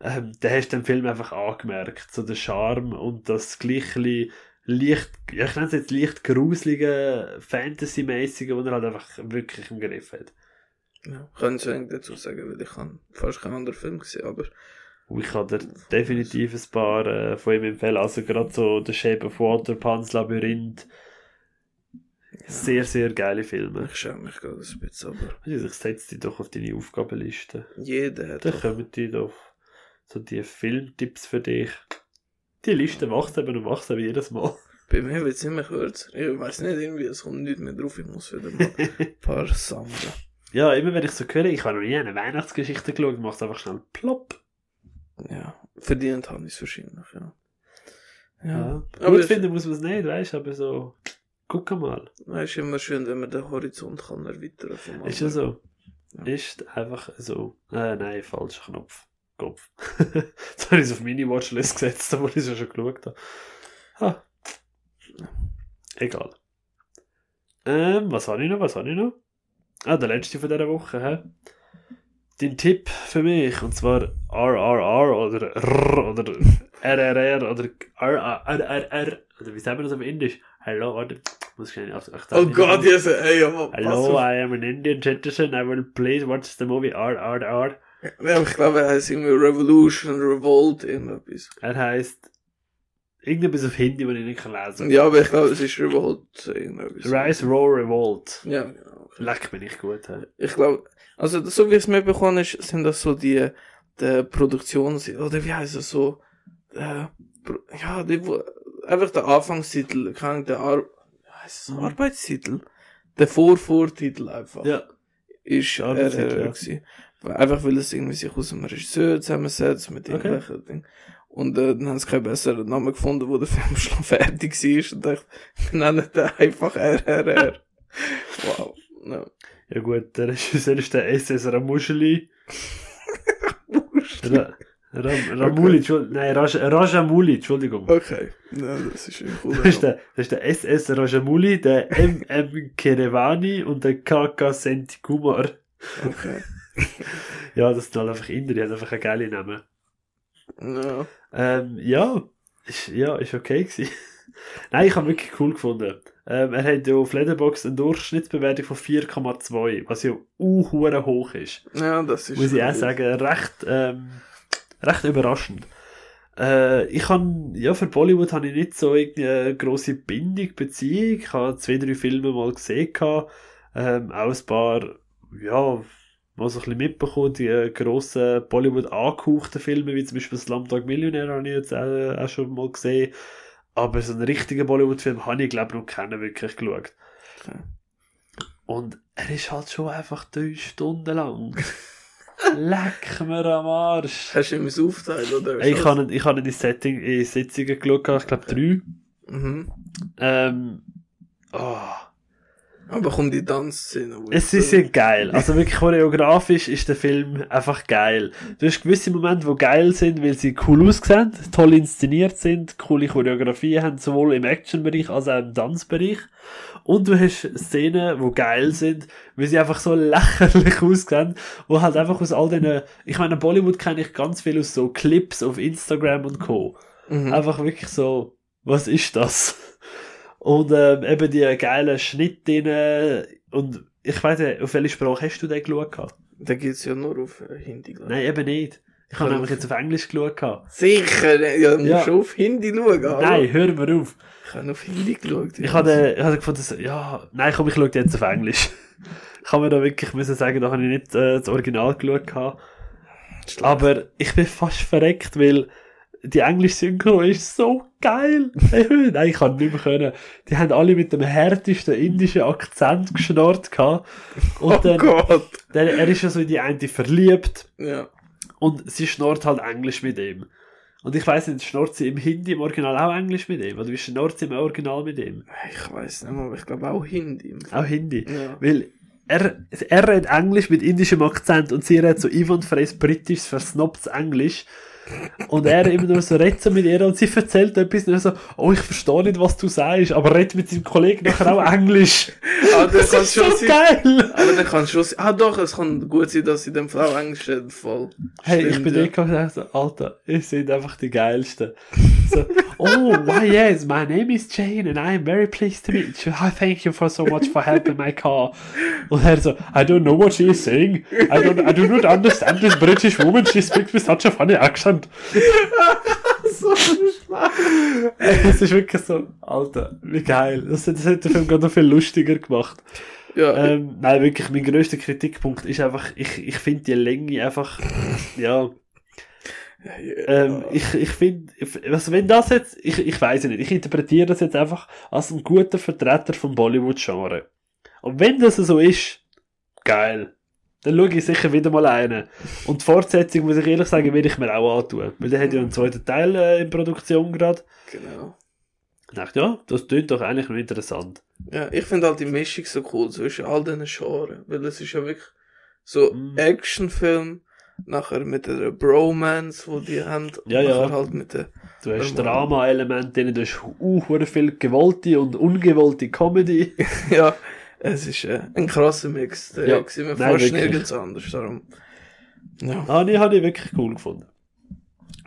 Ähm, da hast du den Film einfach angemerkt, so der Charme und das gleiche leicht, ja, ich nenne es jetzt leicht gruselige, Fantasy-mäßige, wo er halt einfach wirklich im Griff hat. ja. Kann ich wenig dazu sagen, weil ich habe fast keinen anderen Film gesehen, aber ich kann dir definitiv ein paar äh, von ihm empfehlen. Also gerade so The Shape of Water, Pan's Labyrinth. Sehr, sehr geile Filme. ich schäme mich gerade ein bisschen, aber ich setze die doch auf deine Aufgabenliste. jeder hat Dann doch, kommen die doch so die Filmtipps für dich. Die Liste wächst eben und wächst eben jedes Mal. [laughs] bei mir wird es immer kürzer. Ich weiß nicht, irgendwie, es kommt nicht mehr drauf, ich muss wieder mal ein [laughs] paar sammeln. ja, immer wenn ich so höre, ich habe noch nie eine Weihnachtsgeschichte geschaut, macht es einfach schnell plopp. Ja, verdient habe ich es wahrscheinlich, ja. Ja. Ja, Gut aber finden muss man es nicht, weißt du, aber so, guck mal. es ist immer schön, wenn man den Horizont kann erweitern kann. Ist ja so. Ja. Ist einfach so. Äh, nein, falscher Knopf. Kopf. Jetzt habe ich es auf meine Watchlist gesetzt, obwohl ich es ja schon geschaut habe. Ha. Egal. Ähm, was habe ich noch? Was habe ich noch? Ah, der letzte von dieser Woche, hä? Dein Tipp für mich, und zwar RRR oder R oder RRR oder RRR oder wie sagen wir das auf Indisch? Hallo, warte. Muss ich schnell auf, auf Oh Gott, yes, ey, aber Hello, I am an Indian citizen. I will please watch the movie RRR. Ja, ich glaube, er heißt irgendwie Revolution, Revolt, irgendetwas. Er heißt irgendetwas auf Hindi, was ich nicht kann lesen Ja, aber ich glaube, es ist Revolt, irgendetwas. Rise, Roar, Revolt. Ja, genau. Leck bin ich gut. He. Ich glaube, also so wie ich es mitbekommen ist, sind das so die, die Produktions, oder wie heißt es so, äh, ja, die, wo, einfach der Anfangstitel, keine der Ar heißt es Mhm. Arbeitstitel? Der Vor-Vortitel einfach. Ja. Ist das ist, ja. gewesen. Weil- Einfach weil es irgendwie sich aus dem Regisseur zusammensetzt mit Okay. irgendwelchen Dingen. Und äh, dann haben sie keinen besseren Namen gefunden, wo der Film [laughs] schon fertig war. Und dachte, wir nennen den einfach RRR. [laughs] wow. Ja. Ja gut, der Regisseur ist der SS Ramuscheli. [laughs] Ra Ram [laughs] Ramuli, Entschuldigung, nein, Raj Rajamuli, Entschuldigung. Okay, ja, das ist ein cooler [laughs] Das ist, der, das ist der SS Rajamuli, der [laughs] MM Kerevani und der KK Sentikumar. Okay. Ja, das sind halt einfach Inder, die haben einfach einen geilen Namen. Ja. Ähm, ja, ist, ja, ist okay gewesen. Nein, ich habe wirklich cool gefunden. Ähm, er hat ja auf Letterboxd eine Durchschnittsbewertung von 4,2, was ja uh, hoch ist. ja, das ist Muss ich auch gut. sagen, recht, ähm, recht überraschend. Äh, ich kann, ja, für Bollywood habe ich nicht so eine grosse Bindung, Beziehung. Ich habe zwei, drei Filme mal gesehen, ähm, auch ein paar, ja, mal so ein bisschen mitbekommen, die äh, grossen Bollywood angehauchten Filme, wie zum Beispiel Slumdog Millionär, habe ich jetzt auch, auch schon mal gesehen. Aber so einen richtigen Bollywood-Film habe ich, glaube ich, noch keinen wirklich geschaut. Okay. Und er ist halt schon einfach drei Stunden lang. [laughs] Leck mir am Arsch. Hast du ihm das aufteilt, oder? Ich habe ihn, ich habe ihn in, Setting, in Sitzungen geschaut, ich glaube drei. Mhm. Ähm, oh. Aber kommt die Tanzszene. Es ist ja geil. Also wirklich choreografisch ist der Film einfach geil. Du hast gewisse Momente, die geil sind, weil sie cool aussehen, toll inszeniert sind, coole Choreografie haben, sowohl im Actionbereich als auch im Tanzbereich. Und du hast Szenen, die geil sind, weil sie einfach so lächerlich aussehen, wo halt einfach aus all den, ich meine, Bollywood kenne ich ganz viel aus so Clips auf Instagram und Co. Mhm. Einfach wirklich so, was ist das? Und ähm, eben die geilen Schnitte drin. Und ich weiß nicht, auf welche Sprache hast du den geschaut? Da geht's ja nur auf äh, Hindi, glaub ich. Nein, eben nicht. Ich habe nämlich jetzt auf Englisch geschaut. Sicher, ja, du musst Ja. auf Hindi schauen. hallo. Nein, hör mir auf. Ich habe auf Hindi geschaut. Ich habe, ich habe gefunden, so, ja, nein, komm, ich schaue jetzt auf Englisch. Ich habe mir da wirklich müssen sagen, da habe ich nicht äh, das Original geschaut. Aber ich bin fast verreckt, weil die englische Synchro ist so geil. Nein, ich kann nicht mehr können. Die haben alle mit dem härtesten indischen Akzent geschnurrt gehabt. Und oh dann, Gott. dann, er ist ja so in die eine verliebt Ja. Und sie schnurrt halt Englisch mit ihm. Und ich weiss nicht, schnurrt sie im Hindi im Original auch Englisch mit ihm? Oder wie schnurrt sie im Original mit ihm? Ich weiß nicht mehr, aber ich glaube auch Hindi. Auch Hindi. Ja. Weil er, er redet Englisch mit indischem Akzent und sie redet so einwandfreies britisches, versnobtes Englisch. Und er immer nur so redet so mit ihr und sie erzählt etwas und er so, oh, ich verstehe nicht, was du sagst, aber redet mit seinem Kollegen nachher auch Englisch. Ah, das ist schon so sein. geil! Aber dann kann schon sein. Ah, doch, es kann gut sein, dass sie dem Frau Englisch redet, voll. Hey, ich Stimmt, bin ja. eh gesagt, so, Alter, ihr seid einfach die Geilsten. So, oh, why yes, my name is Jane and I am very pleased to meet you. I thank you for so much for helping my car. Und er so, I don't know what she is saying. I don't, I do not understand this British woman. She speaks with such a funny accent. [laughs] so schlimm. Es ist wirklich so, Alter, wie geil. Das, das hat den Film gerade noch viel lustiger gemacht. Ja, Ähm, nein, wirklich, mein grösster Kritikpunkt ist einfach, ich, ich finde die Länge einfach, ja. Ähm, ich, ich finde, also wenn das jetzt, ich, ich weiß nicht, ich interpretiere das jetzt einfach als ein guter Vertreter vom Bollywood-Genre. Und wenn das so ist, geil. Dann schaue ich sicher wieder mal einen. Und die Fortsetzung, muss ich ehrlich sagen, will ich mir auch antun. Weil der hat ja einen zweiten Teil äh, in Produktion gerade. genau. Ich dachte, ja, das klingt doch eigentlich noch interessant. Ja, ich finde halt die Mischung so cool zwischen all diesen Genres, weil es ist ja wirklich so Mhm. Actionfilm, nachher mit der Bromance, wo die haben, und Ja, ja. nachher halt mit der, Du hast Drama-Elemente drin, du hast hure viel gewollte und ungewollte Comedy. [laughs] ja, es ist äh, ein krasser Mix, der Ja. man Nein, fast nirgends anders, darum, ja, Ah, die habe ich wirklich cool gefunden.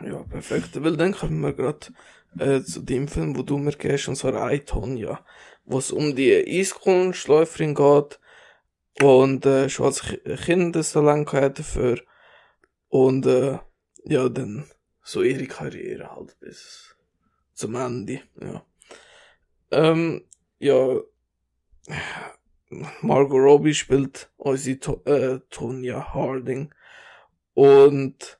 ja, perfekt, weil dann kommen wir gerade äh, zu dem Film, wo du mir gehst, und zwar I, Tonya, wo es um die Eiskunstläuferin geht, und äh, schon als Ki- Kind das Talent hat dafür. Und äh, ja dann so ihre Karriere halt bis zum Ende ja. Ähm, ja Margot Robbie spielt unsere to äh, Tonya Harding und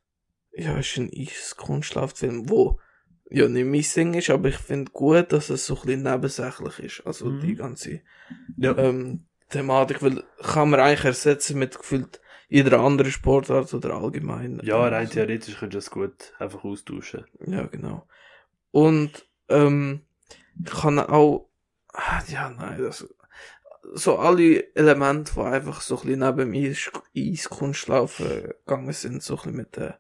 ja ist ein Eiskunstlaufilm wo ja nicht mein Ding ist aber ich finde gut dass es so ein bisschen nebensächlich ist also Mhm. die ganze Ja. ähm, Thematik, weil kann man eigentlich ersetzen mit gefühlt jeder anderen Sportart oder allgemein. Ja, rein Also, theoretisch könntest du das gut einfach austauschen. Ja, genau. Und ähm, ich kann auch, ah, ja, nein, das, so alle Elemente, die einfach so ein bisschen neben dem Eis Eiskunstlaufen gegangen sind, so ein bisschen mit den,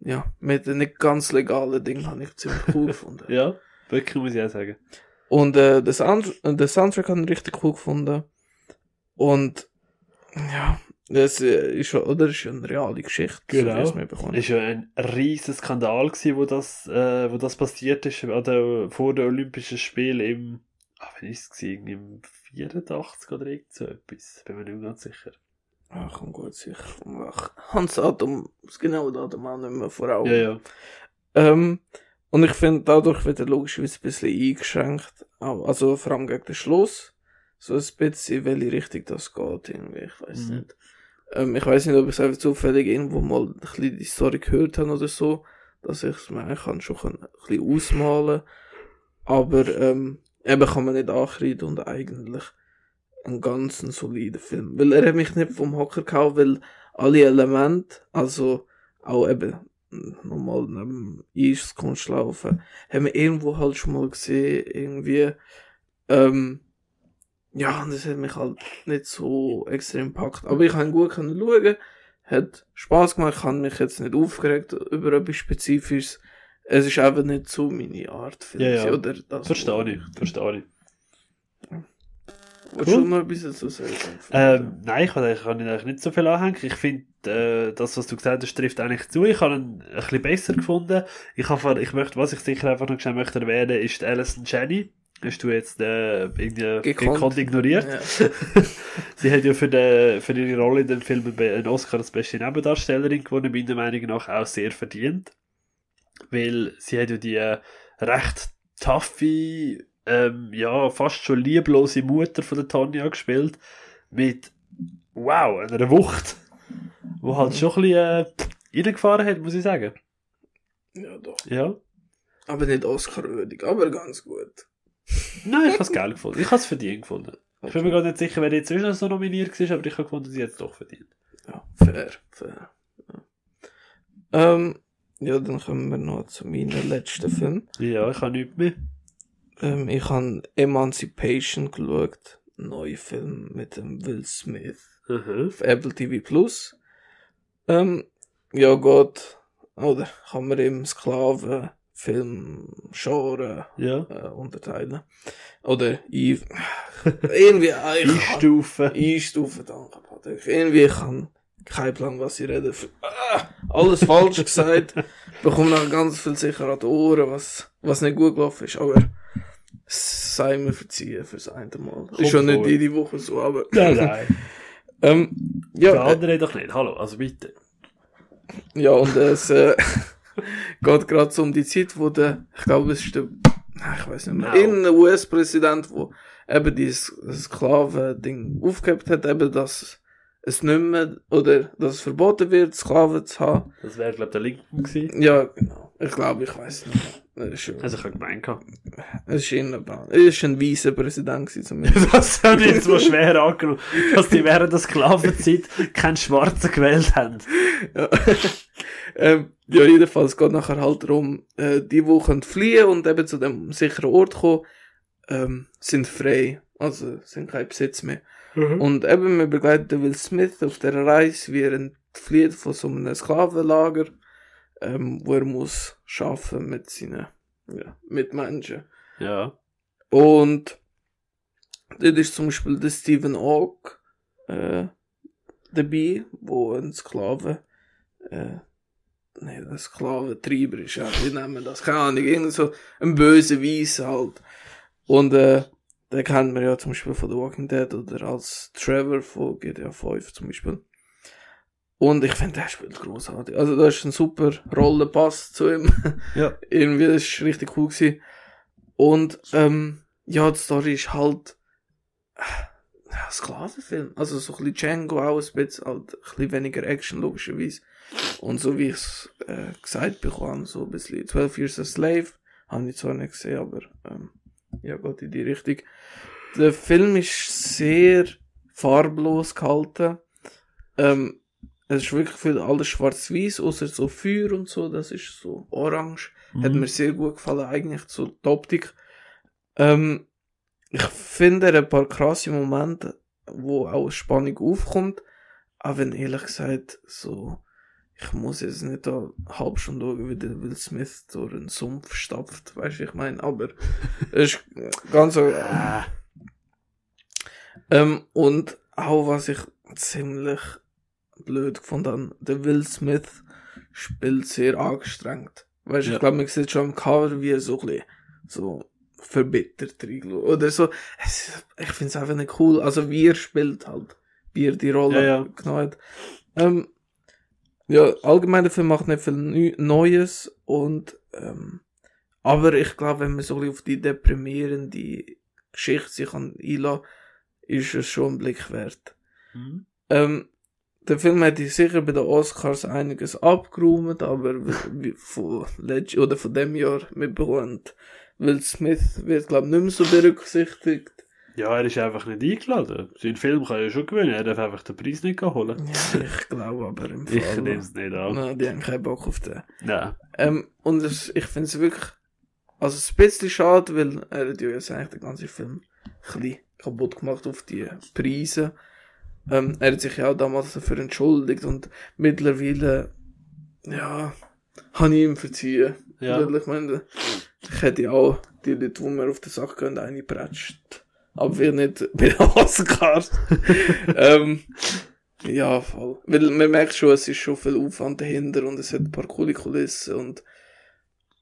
ja, mit den nicht ganz legalen Dingen, habe ich ziemlich cool [laughs] gefunden. Ja, wirklich muss ich auch sagen. Und äh, das Sound den Soundtrack habe ich richtig cool gefunden. Und ja, das äh, ist schon, oder ist ja eine reale Geschichte, so Genau. wie es mir bekommen. Es war ja ein riesen Skandal, gewesen, wo, das, äh, wo das passiert ist, an der, vor den Olympischen Spielen im, ah, wann ist es gewesen? Im 84 oder irgend so etwas. Bin mir nicht ganz sicher. Ach, komm gut, sicher. Ach, Hans Atom, das genaue Datum auch nicht mehr vor Augen. Ja, ja. Ähm, und ich finde, dadurch wird er logischerweise ein bisschen eingeschränkt. Also vor allem gegen den Schluss. So ein bisschen, in welche Richtung das geht, irgendwie. Ich weiß Mhm. nicht. Ähm, ich weiß nicht, ob ich es einfach zufällig irgendwo mal ein bisschen die Story gehört habe oder so, dass ich es mir eigentlich kann schon ein bisschen ausmalen Aber, ähm, eben kann man nicht ankreiden und eigentlich einen ganzen soliden Film. Weil er hat mich nicht vom Hocker gehauen, weil alle Elemente, also auch eben nochmal neben Eiskunstlaufen, haben wir irgendwo halt schon mal gesehen, irgendwie, ähm, ja, und das hat mich halt nicht so extrem gepackt. Aber ich kann gut schauen, hat Spaß gemacht, ich habe mich jetzt nicht aufgeregt über etwas Spezifisches. Es ist einfach nicht so meine Art, Film, Ja, ja. oder das. Verstehe ich, verstehe ich. Willst Cool. du noch ein bisschen dazu sagen? Ähm, nein, ich kann, ich kann eigentlich nicht so viel anhängen. Ich finde, äh, das, was du gesagt hast, trifft eigentlich zu. Ich habe ihn ein bisschen besser gefunden. Ich habe, ich möchte, was ich sicher einfach noch schnell möchte erwähnen, ist Alison Jenny. Hast du jetzt äh, irgendwie Gekonnt. gekonnt ignoriert? Ja. [laughs] Sie hat ja für, den, für ihre Rolle in dem Film einen Oscar als beste Nebendarstellerin gewonnen, meiner Meinung nach auch sehr verdient. Weil sie hat ja die recht taffe, ähm, ja, fast schon lieblose Mutter von der Tanja gespielt. Mit, wow, einer Wucht. Wo halt schon ein bisschen äh, reingefahren hat, muss ich sagen. ja, doch. Ja. Aber nicht Oscar-würdig, aber ganz gut. Nein, ich habe es geil gefunden. Ich habe es verdient gefunden. Ich bin mir gar nicht sicher, wer jetzt noch so nominiert war, aber ich habe gefunden, sie hat es doch verdient. Ja, fair, fair. Ja. Ähm, ja, dann kommen wir noch zu meinem letzten Film. Ja, ich habe nichts mehr. Ähm, ich habe Emancipation geschaut. Neuer Film mit dem Will Smith. Mhm. Auf Apple TV Plus. Ähm, ja, Gott. Oder kann man im Sklaven Film Genre Ja. äh, unterteilen. Oder [laughs] irgendwie äh, ich kann- Einstufen. Einstufen, danke Patrick. Irgendwie kann kein Plan, was ich rede. Ah, alles falsch [laughs] gesagt. Bekomme noch ganz viel sicher an die Ohren, was, was nicht gut gelaufen ist. Aber sei mir verziehen fürs eine Mal. Kommt ist schon nicht jede Woche so, aber. [laughs] Nein, nein. [laughs] Ähm, Der ja, äh, andere doch nicht. Hallo, also bitte. ja, und es äh, geht gerade so um die Zeit, wo der, ich glaube, es ist der, ah, ich weiß nicht mehr, irgendein US-Präsident, wo eben dieses Sklaven-Ding aufgehebt hat, eben, dass es nicht mehr, oder dass es verboten wird, Sklaven zu haben. Das wäre, glaube ich, der Linken gewesen. Ja, genau. Ich glaube, ich weiß nicht. ist, Also ich habe gemeint. es ist irgendein, es ist ein weißer Präsident gewesen, zumindest. [laughs] Das ich jetzt mal schwer angenommen, dass die während der Sklavenzeit keinen Schwarzen gewählt haben. ja. [laughs] ähm, ja, jedenfalls geht nachher halt darum, äh, die, die können fliehen und eben zu dem sicheren Ort kommen, ähm, sind frei. Also, sind kein Besitz mehr. Und eben, wir begleiten Will Smith auf der Reise, wie er entflieht von so einem Sklavenlager, ähm, wo er muss schaffen mit seinen, ja, Mitmenschen. Ja. Und dort ist zum Beispiel der Stephen Hawke äh, dabei, wo ein Sklave, äh, nee, ein Sklaventreiber ist, ja, wie nennen wir das? Keine Ahnung, irgend so ein böser Weiss halt. Und äh, den kennt man ja zum Beispiel von The Walking Dead oder als Trevor von GTA 5 zum Beispiel. Und ich finde, der spielt großartig. Also, da ist ein super Rollenpass zu ihm. [laughs] Ja. Irgendwie, das ist richtig cool gewesen. Und, ähm, ja, die Story ist halt, äh, ja, Sklavenfilm. Also, so ein bisschen Django auch ein bisschen, halt, ein bisschen weniger Action, logischerweise. Und so wie ich es, äh, gesagt bekomme, so ein bisschen 12 Years a Slave, habe ich zwar nicht gesehen, aber, ähm, ja, geht in die Richtung. Der Film ist sehr farblos gehalten. Ähm, es ist wirklich viel alles schwarz-weiß, außer so Feuer und so, das ist so orange. Hat Mhm. mir sehr gut gefallen, eigentlich so die Optik. Ähm, ich finde ein paar krasse Momente, wo auch Spannung aufkommt, aber wenn ehrlich gesagt so, ich muss jetzt nicht da halbe Stunde schauen, wie der Will Smith durch einen Sumpf stapft, weißt du, ich meine, aber [laughs] es ist ganz so, Ah, ähm, und auch was ich ziemlich blöd gefunden habe, der Will Smith spielt sehr angestrengt. Weißt du, Ja. ich glaube, man sieht schon am Cover, wie er so ein bisschen so verbittert reinschaut. Oder so. Es, ich finde es einfach nicht cool. Also, wie er spielt halt. Wie er die Rolle Ja, ja. genommen hat. Ähm, ja, allgemein der Film macht nicht viel Neu- Neues und, ähm, aber ich glaube, wenn man so auf die deprimierende Geschichte sich an einlässt, ist es schon ein Blick wert. mhm. Ähm, der Film hätte sicher bei den Oscars einiges abgeräumt, aber von, oder von dem Jahr mitbekommen, Will Smith wird, glaube ich, nicht mehr so berücksichtigt. Ja, er ist einfach nicht eingeladen. Sein Film kann ja schon gewinnen, er darf einfach den Preis nicht holen. Ja, ich glaube aber im [laughs] Ich Fall. nehme es nicht an. Nein, die haben keinen Bock auf den. Nein. Ähm, und es, ich finde es wirklich, also ein bisschen schade, weil er hat ja jetzt eigentlich den ganzen Film ein bisschen kaputt gemacht auf die Preise. Ähm, er hat sich ja auch damals dafür entschuldigt und mittlerweile, ja, habe ich ihm verziehen. Ja. Ich meine, ich hätte auch die Leute, die mir auf den Sack gehen, reingepratscht. Aber wir nicht bei den Oscars. ähm, ja, voll. Weil man merkt schon, es ist schon viel Aufwand dahinter und es hat ein paar coole Kulissen und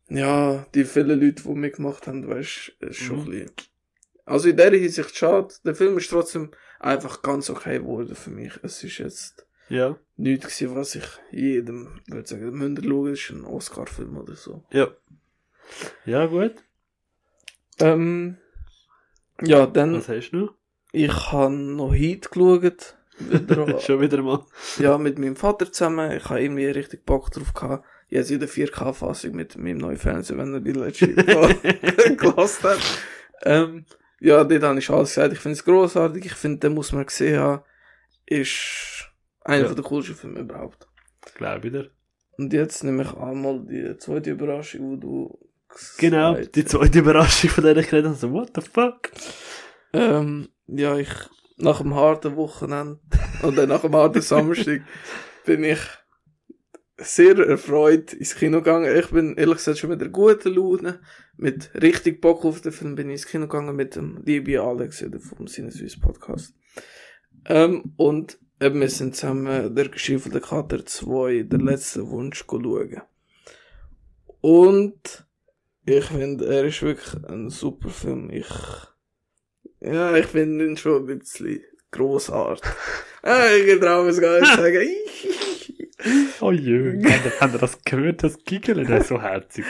ja, die vielen Leute, die mitgemacht haben, weißt du, ist schon Mhm. ein bisschen. Also in der Hinsicht schade. Der Film ist trotzdem einfach ganz okay geworden für mich. Es ist jetzt Ja. nichts gewesen, was ich jedem würde sagen, müsst ihr schauen, ist ein Oscar-Film oder so. Ja. Ja, gut. Ähm, ja, dann, Was hast du ich habe noch Heat geschaut. Wieder, [laughs] noch? Schon wieder mal. ja, mit meinem Vater zusammen. Ich habe irgendwie richtig Bock drauf gehabt. Jetzt in der 4K-Fassung mit meinem neuen Fernseher, wenn er die letzte [laughs] [laughs] gelassen hat. Ähm, ja, dort habe ich alles gesagt. Ich finde es grossartig. Ich finde, den muss man gesehen haben. Ist einer Ja. der coolsten Filme überhaupt. Glaube ich dir. Und jetzt nehme ich einmal die zweite Überraschung, wo du Genau, die zweite Überraschung, von der ich geredet habe. So, what the fuck? Ähm, ja, ich, nach dem harten Wochenende oder nach dem harten Samstag [laughs] bin ich sehr erfreut ins Kino gegangen. Ich bin ehrlich gesagt schon mit der guten Laune, mit richtig Bock auf den Film bin ich ins Kino gegangen mit dem lieben Alex oder vom Sinneswiss Podcast. Ähm, und eben, wir sind zusammen der geschiefelte Kater 2, der letzte Wunsch schauen. Und ich finde, er ist wirklich ein super Film. Ich ja, ich finde ihn schon ein bisschen grossartig. [laughs] ah, ich traue es gar nicht sagen. [laughs] Oh jö. Habt ihr- das gehört, das Giggeln? Das ist so herzig.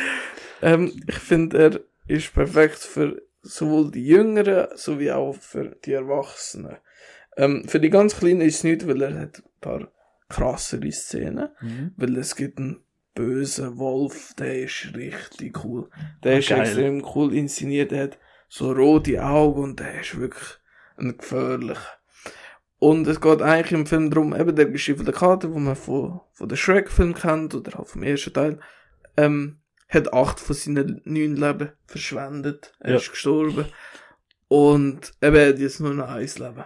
ähm, ich finde, er ist perfekt für sowohl die Jüngeren sowie auch für die Erwachsenen. Ähm, für die ganz Kleinen ist es nicht, weil er hat ein paar krassere Szenen. Weil es gibt einen bösen Wolf, der ist richtig cool. Der Ah, ist geil. extrem cool inszeniert, der hat so rote Augen und der ist wirklich ein gefährlicher. Und es geht eigentlich im Film darum, eben der geschiffelte Kater, wo man von, von der Shrek-Film kennt, oder halt vom ersten Teil, ähm, hat acht von seinen neun Leben verschwendet. Er Ja. ist gestorben. Und eben, er hat jetzt nur noch eins Leben.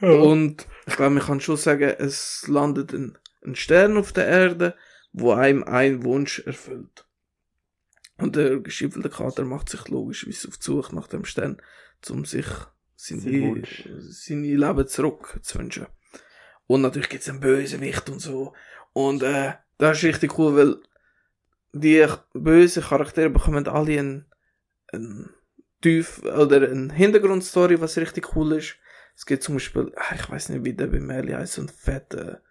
Und ich glaube, man kann schon sagen, es landet ein, ein Stern auf der Erde, wo einem ein Wunsch erfüllt. Und der geschiffelte Kater macht sich logischerweise auf die Suche nach dem Stern, um sich Sein seine, Wunsch. seine Leben zurück zu wünschen. Und natürlich gibt's einen Bösewicht und so. Und äh, das ist richtig cool, weil die bösen Charaktere bekommen alle einen, einen tief oder eine Hintergrundstory, was richtig cool ist. Es gibt zum Beispiel, ah, ich weiß nicht, wie der bei Merli heißt, so ein fetter,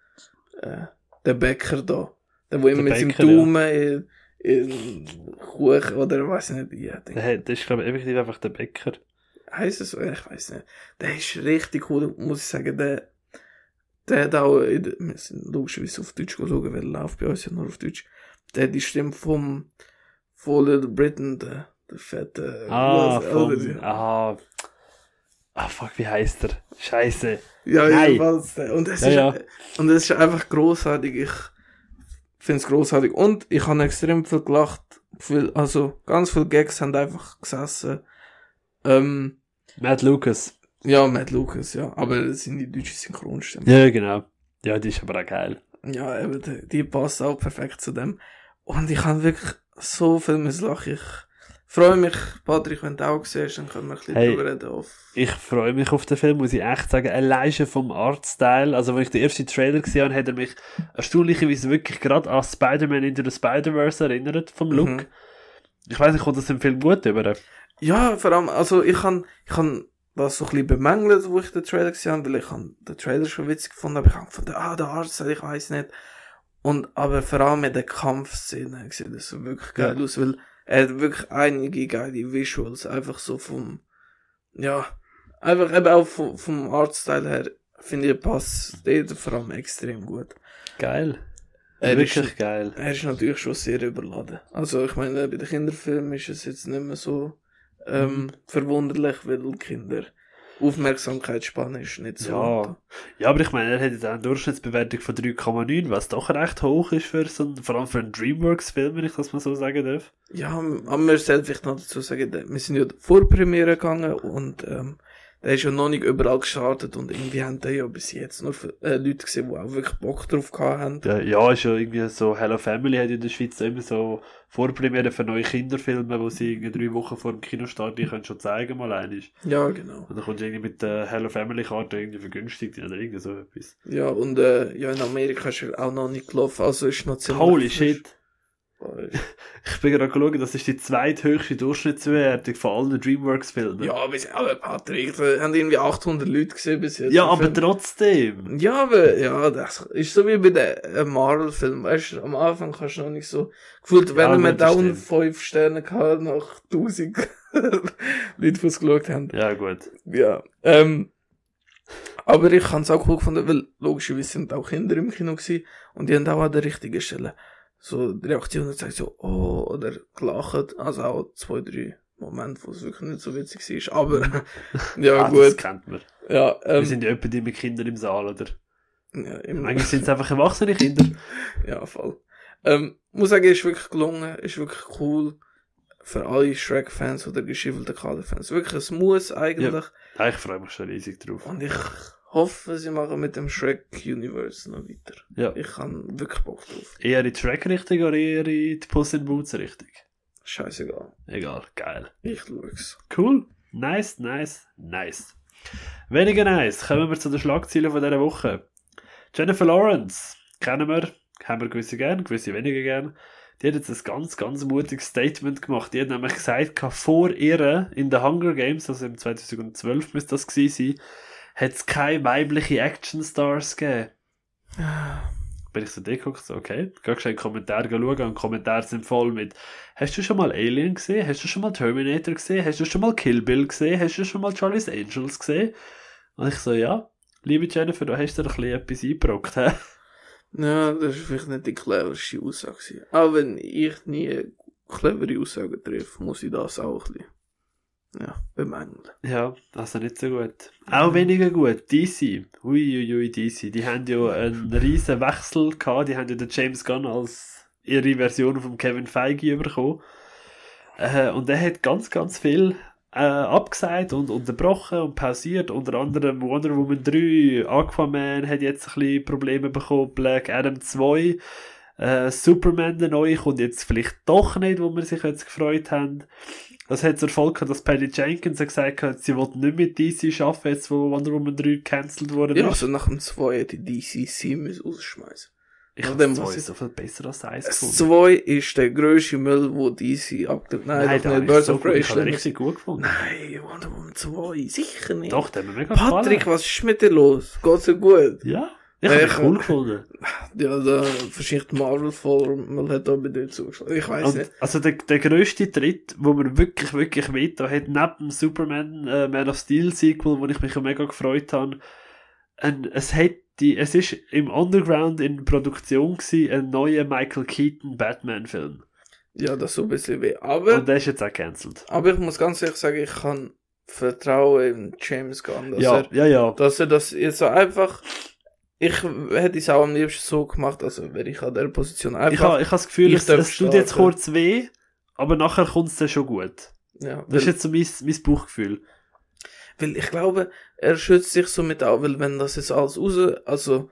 äh, der Bäcker da. Der, wo immer mit seinem ja. Daumen in, in Kuchen oder weiß nicht, ja, Der, das ist, glaube ich, effektiv einfach der Bäcker. Heißt es so? Ich weiß nicht. Der ist richtig cool, muss ich sagen. Der, der hat auch, wir sind logischerweise auf Deutsch schauen, weil er läuft bei uns ja nur auf Deutsch. Der hat die Stimme vom, von Little Britain, der, der fette, Ah, was- vom, oder- ah, ah, fuck, wie heißt der? Scheiße. Ja, Nein. jedenfalls. Und es Ja, ist, und es ist einfach großartig. Ich finde es großartig. Und ich habe extrem viel gelacht. Viel, also, ganz viele Gags haben einfach gesessen. Ähm, Matt Lucas. ja, Matt Lucas, ja. Aber das sind die deutsche Synchronstimme. Ja, genau. Ja, die ist aber auch geil. Ja, eben, die, die passt auch perfekt zu dem. Und ich habe wirklich so viel misslachen. Ich freue mich, Patrick, wenn du auch siehst, dann können wir ein bisschen Hey. drüber reden. Auf. Ich freue mich auf den Film, muss ich echt sagen. Allein schon vom Artstyle. Also, wenn ich den ersten Trailer gesehen habe, hat er mich erstaunlicherweise wirklich gerade an Spider-Man Into the Spider-Verse erinnert, vom Look. Mhm. Ich weiß nicht, kommt das im Film gut über? Ja, vor allem, also ich kann, ich kann das so ein bisschen bemängelt, wo ich den Trailer gesehen habe, weil ich habe den Trailer schon witzig gefunden, aber ich habe gefunden, ah, der Arzt, ich weiß nicht. Und, aber vor allem mit der Kampfszene sieht das so wirklich geil Ja. aus, weil er hat wirklich einige geile Visuals, einfach so vom, ja, einfach eben auch vom, vom Artstyle her, finde ich, passt der vor allem extrem gut. Geil. Er ist, Wirklich geil. er ist natürlich schon sehr überladen. Also ich meine, bei den Kinderfilmen ist es jetzt nicht mehr so ähm, verwunderlich, weil Kinder Aufmerksamkeitsspanne ist nicht so. Ja. Ja, aber ich meine, er hat jetzt eine Durchschnittsbewertung von 3,9, was doch recht hoch ist für so einen, vor allem für einen Dreamworks-Film, wenn ich das mal so sagen darf. Ja, aber wir sollten vielleicht noch dazu sagen, wir sind ja vor Premiere gegangen und ähm, der ist ja noch nicht überall gestartet und irgendwie haben da ja bis jetzt nur äh, Leute gesehen, die auch wirklich Bock drauf haben. Ja, ja, ist ja irgendwie so, Hello Family hat in der Schweiz immer so Vorpremiere für neue Kinderfilme, wo sie irgendwie drei Wochen vor dem Kinostart die können schon zeigen, mal einig. Ja, genau. Und dann kommst du irgendwie mit der Hello Family Karte irgendwie vergünstigt oder irgendwie so etwas. Ja, und äh, ja, in Amerika ist er auch noch nicht gelaufen, also ist noch ziemlich Holy shit. [laughs] Ich bin gerade geschaut, das ist die zweithöchste Durchschnittsbewertung von allen Dreamworks-Filmen. Ja, aber Patrick, da haben irgendwie 800 Leute gesehen bis jetzt. ja aber Film. trotzdem. Ja, aber, ja, das ist so wie bei den äh, Marvel-Filmen. Weißt du, am Anfang hast du noch nicht so gefühlt, wenn Ja, gut, das down stimmt. 5 Sterne gehabt, nach 1000 [laughs] Leute, die es geschaut haben. Ja, gut. Ja, ähm, aber ich habe es auch cool gefunden, weil logischerweise sind auch Kinder im Kino gewesen und die haben auch an der richtigen Stelle so die Reaktionen gezeigt, so, oh, oder gelacht, also auch zwei, drei Momente, wo es wirklich nicht so witzig war, [laughs] aber, ja, ah, Das gut, kennt man. ja, ähm, Wir sind ja etwa die mit Kindern im Saal, oder? ja, im- Manchmal sind es einfach erwachsene Kinder. [laughs] Ja, voll. Ähm, muss sagen, ist wirklich gelungen, ist wirklich cool. Für alle Shrek-Fans oder geschiffelte Kader-Fans. Wirklich, ein Muss eigentlich. Ja, ich freue mich schon riesig drauf. Und ich hoffe, sie machen mit dem Shrek-Universe noch weiter. Ja. Ich habe wirklich Bock drauf. Eher in die Track-Richtung oder eher in die Puss in Boots-Richtung? Scheißegal. Egal, geil. Ich schaue Cool. Nice, nice, nice. Weniger nice. Kommen wir zu den Schlagzeilen von dieser Woche. Jennifer Lawrence. Kennen wir. Haben wir gewisse gern, gewisse weniger gern. Die hat jetzt ein ganz, ganz mutiges Statement gemacht. Die hat nämlich gesagt, vor ihr in den Hunger Games, also im 2012 müsste das gewesen sein, hat es keine weibliche Actionstars gegeben. Bin ich so geguckt, okay. Geh schnell in die Kommentare schauen und die Kommentare sind voll mit Hast du schon mal Alien gesehen? Hast du schon mal Terminator gesehen? Hast du schon mal Kill Bill gesehen? Hast du schon mal Charlie's Angels gesehen? Und ich so, ja, liebe Jennifer, da hast du dir ein bisschen etwas eingebrockt, hä? Ja, das ist vielleicht nicht die cleverste Aussage. Aber wenn ich nie clevere Aussagen treffe, muss ich das auch ein bisschen, ja, bemängeln. Ja, also nicht so gut. Auch weniger gut. DC. Uiuiui, DC. Die haben ja einen riesen Wechsel gehabt. Die haben ja den James Gunn als ihre Version von Kevin Feige bekommen. Äh, und er hat ganz, ganz viel äh, abgesagt und unterbrochen und pausiert. Unter anderem Wonder Woman 3, Aquaman hat jetzt ein bisschen Probleme bekommen, Black Adam 2, äh, Superman der neue kommt jetzt vielleicht doch nicht, wo wir sich jetzt gefreut haben. Das hat zur gehabt, dass Patty Jenkins gesagt hat, sie will nicht mit DC arbeiten, jetzt wo Wonder Woman 3 gecancelt wurde. Ja, also nach dem 2 hätte die DCC müssen rausschmeißen. ich habe dem, das was ich- so viel besser als eins Das gefunden. 2 ist der grösste Müll, wo DC abgibt. Nein, Nein, doch nicht. ist Birds so of. Prey Ich habe ist richtig gut gefunden. Nein, Wonder Woman 2, sicher nicht. Doch, der hat mir mega Patrick, gefallen. was ist mit dir los? Geht so gut? Ja, ich habe Äh, cool gefunden. Ja, da verschickt Marvel Formel hat da bei dir zugeschlagen. Ich weiß nicht. also der, der grösste Tritt, wo mir wirklich, wirklich weht, hat neben dem Superman äh, Man of Steel Sequel, wo ich mich mega gefreut habe, ein, es hat die, es ist im Underground in Produktion gewesen, ein neuer Michael Keaton Batman Film. Ja, das so ein bisschen weh. Aber, Und der ist jetzt auch cancelled. aber ich muss ganz ehrlich sagen, ich kann vertrauen in James Gunn, dass Ja, er, ja, ja. dass er das jetzt so einfach, ich hätte es auch am liebsten so gemacht, also wäre ich an der Position Ich einfach. habe ich ha das Gefühl, ich es, es tut jetzt kurz weh, aber nachher kommt es dann schon gut. Ja, Das ist jetzt so mein, mein Bauchgefühl. weil ich glaube, er schützt sich so mit an, weil wenn das jetzt alles raus, also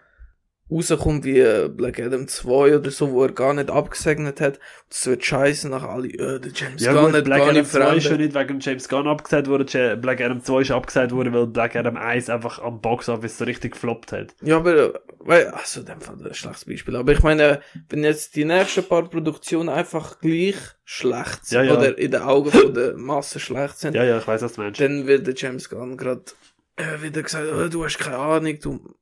rauskommt wie äh, Black Adam 2 oder so, wo er gar nicht abgesegnet hat, das wird scheiße nach alle, äh, der James Ja Gunn gut, hat Black gar Adam nicht 2 ist schon nicht wegen James Gunn abgesagt worden, Ja- Black Adam 2 ist abgesagt worden, weil Black Adam 1 einfach am Box Office so richtig gefloppt hat. Ja, aber, äh, weil, also, in dem Fall ein schlechtes Beispiel. Aber ich meine, wenn jetzt die nächsten paar Produktionen einfach gleich schlecht sind, Ja, ja. oder in den Augen von der Masse schlecht sind, Ja, ja, ich weiß, was du meinst. dann wird der James Gunn gerade äh, wieder gesagt, oh, du hast keine Ahnung, du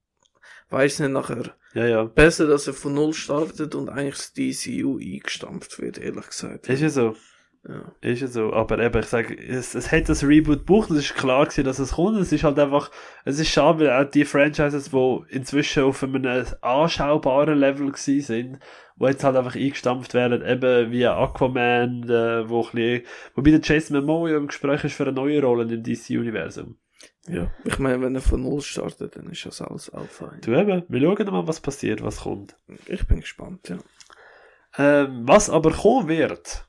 weißt nicht nachher. Ja, ja. Besser, dass er von Null startet und eigentlich das DCU eingestampft wird, ehrlich gesagt. Ist ja so. Ja. Ist ja so. Aber eben, ich sage, es, es hat das Reboot gebraucht es ist klar gewesen, dass es kommt. Es ist halt einfach, es ist schade, weil auch die Franchises, die inzwischen auf einem anschaubaren Level gewesen sind, wo jetzt halt einfach eingestampft werden, eben wie Aquaman, äh, wo ein bisschen, wobei der Jason Momoa ja im Gespräch ist für eine neue Rolle im DC-Universum. Ja. Ich meine, wenn er von Null startet, dann ist das alles auch fein. Du eben, wir schauen mal, was passiert, was kommt. Ich bin gespannt, ja. Ähm, was aber kommen wird,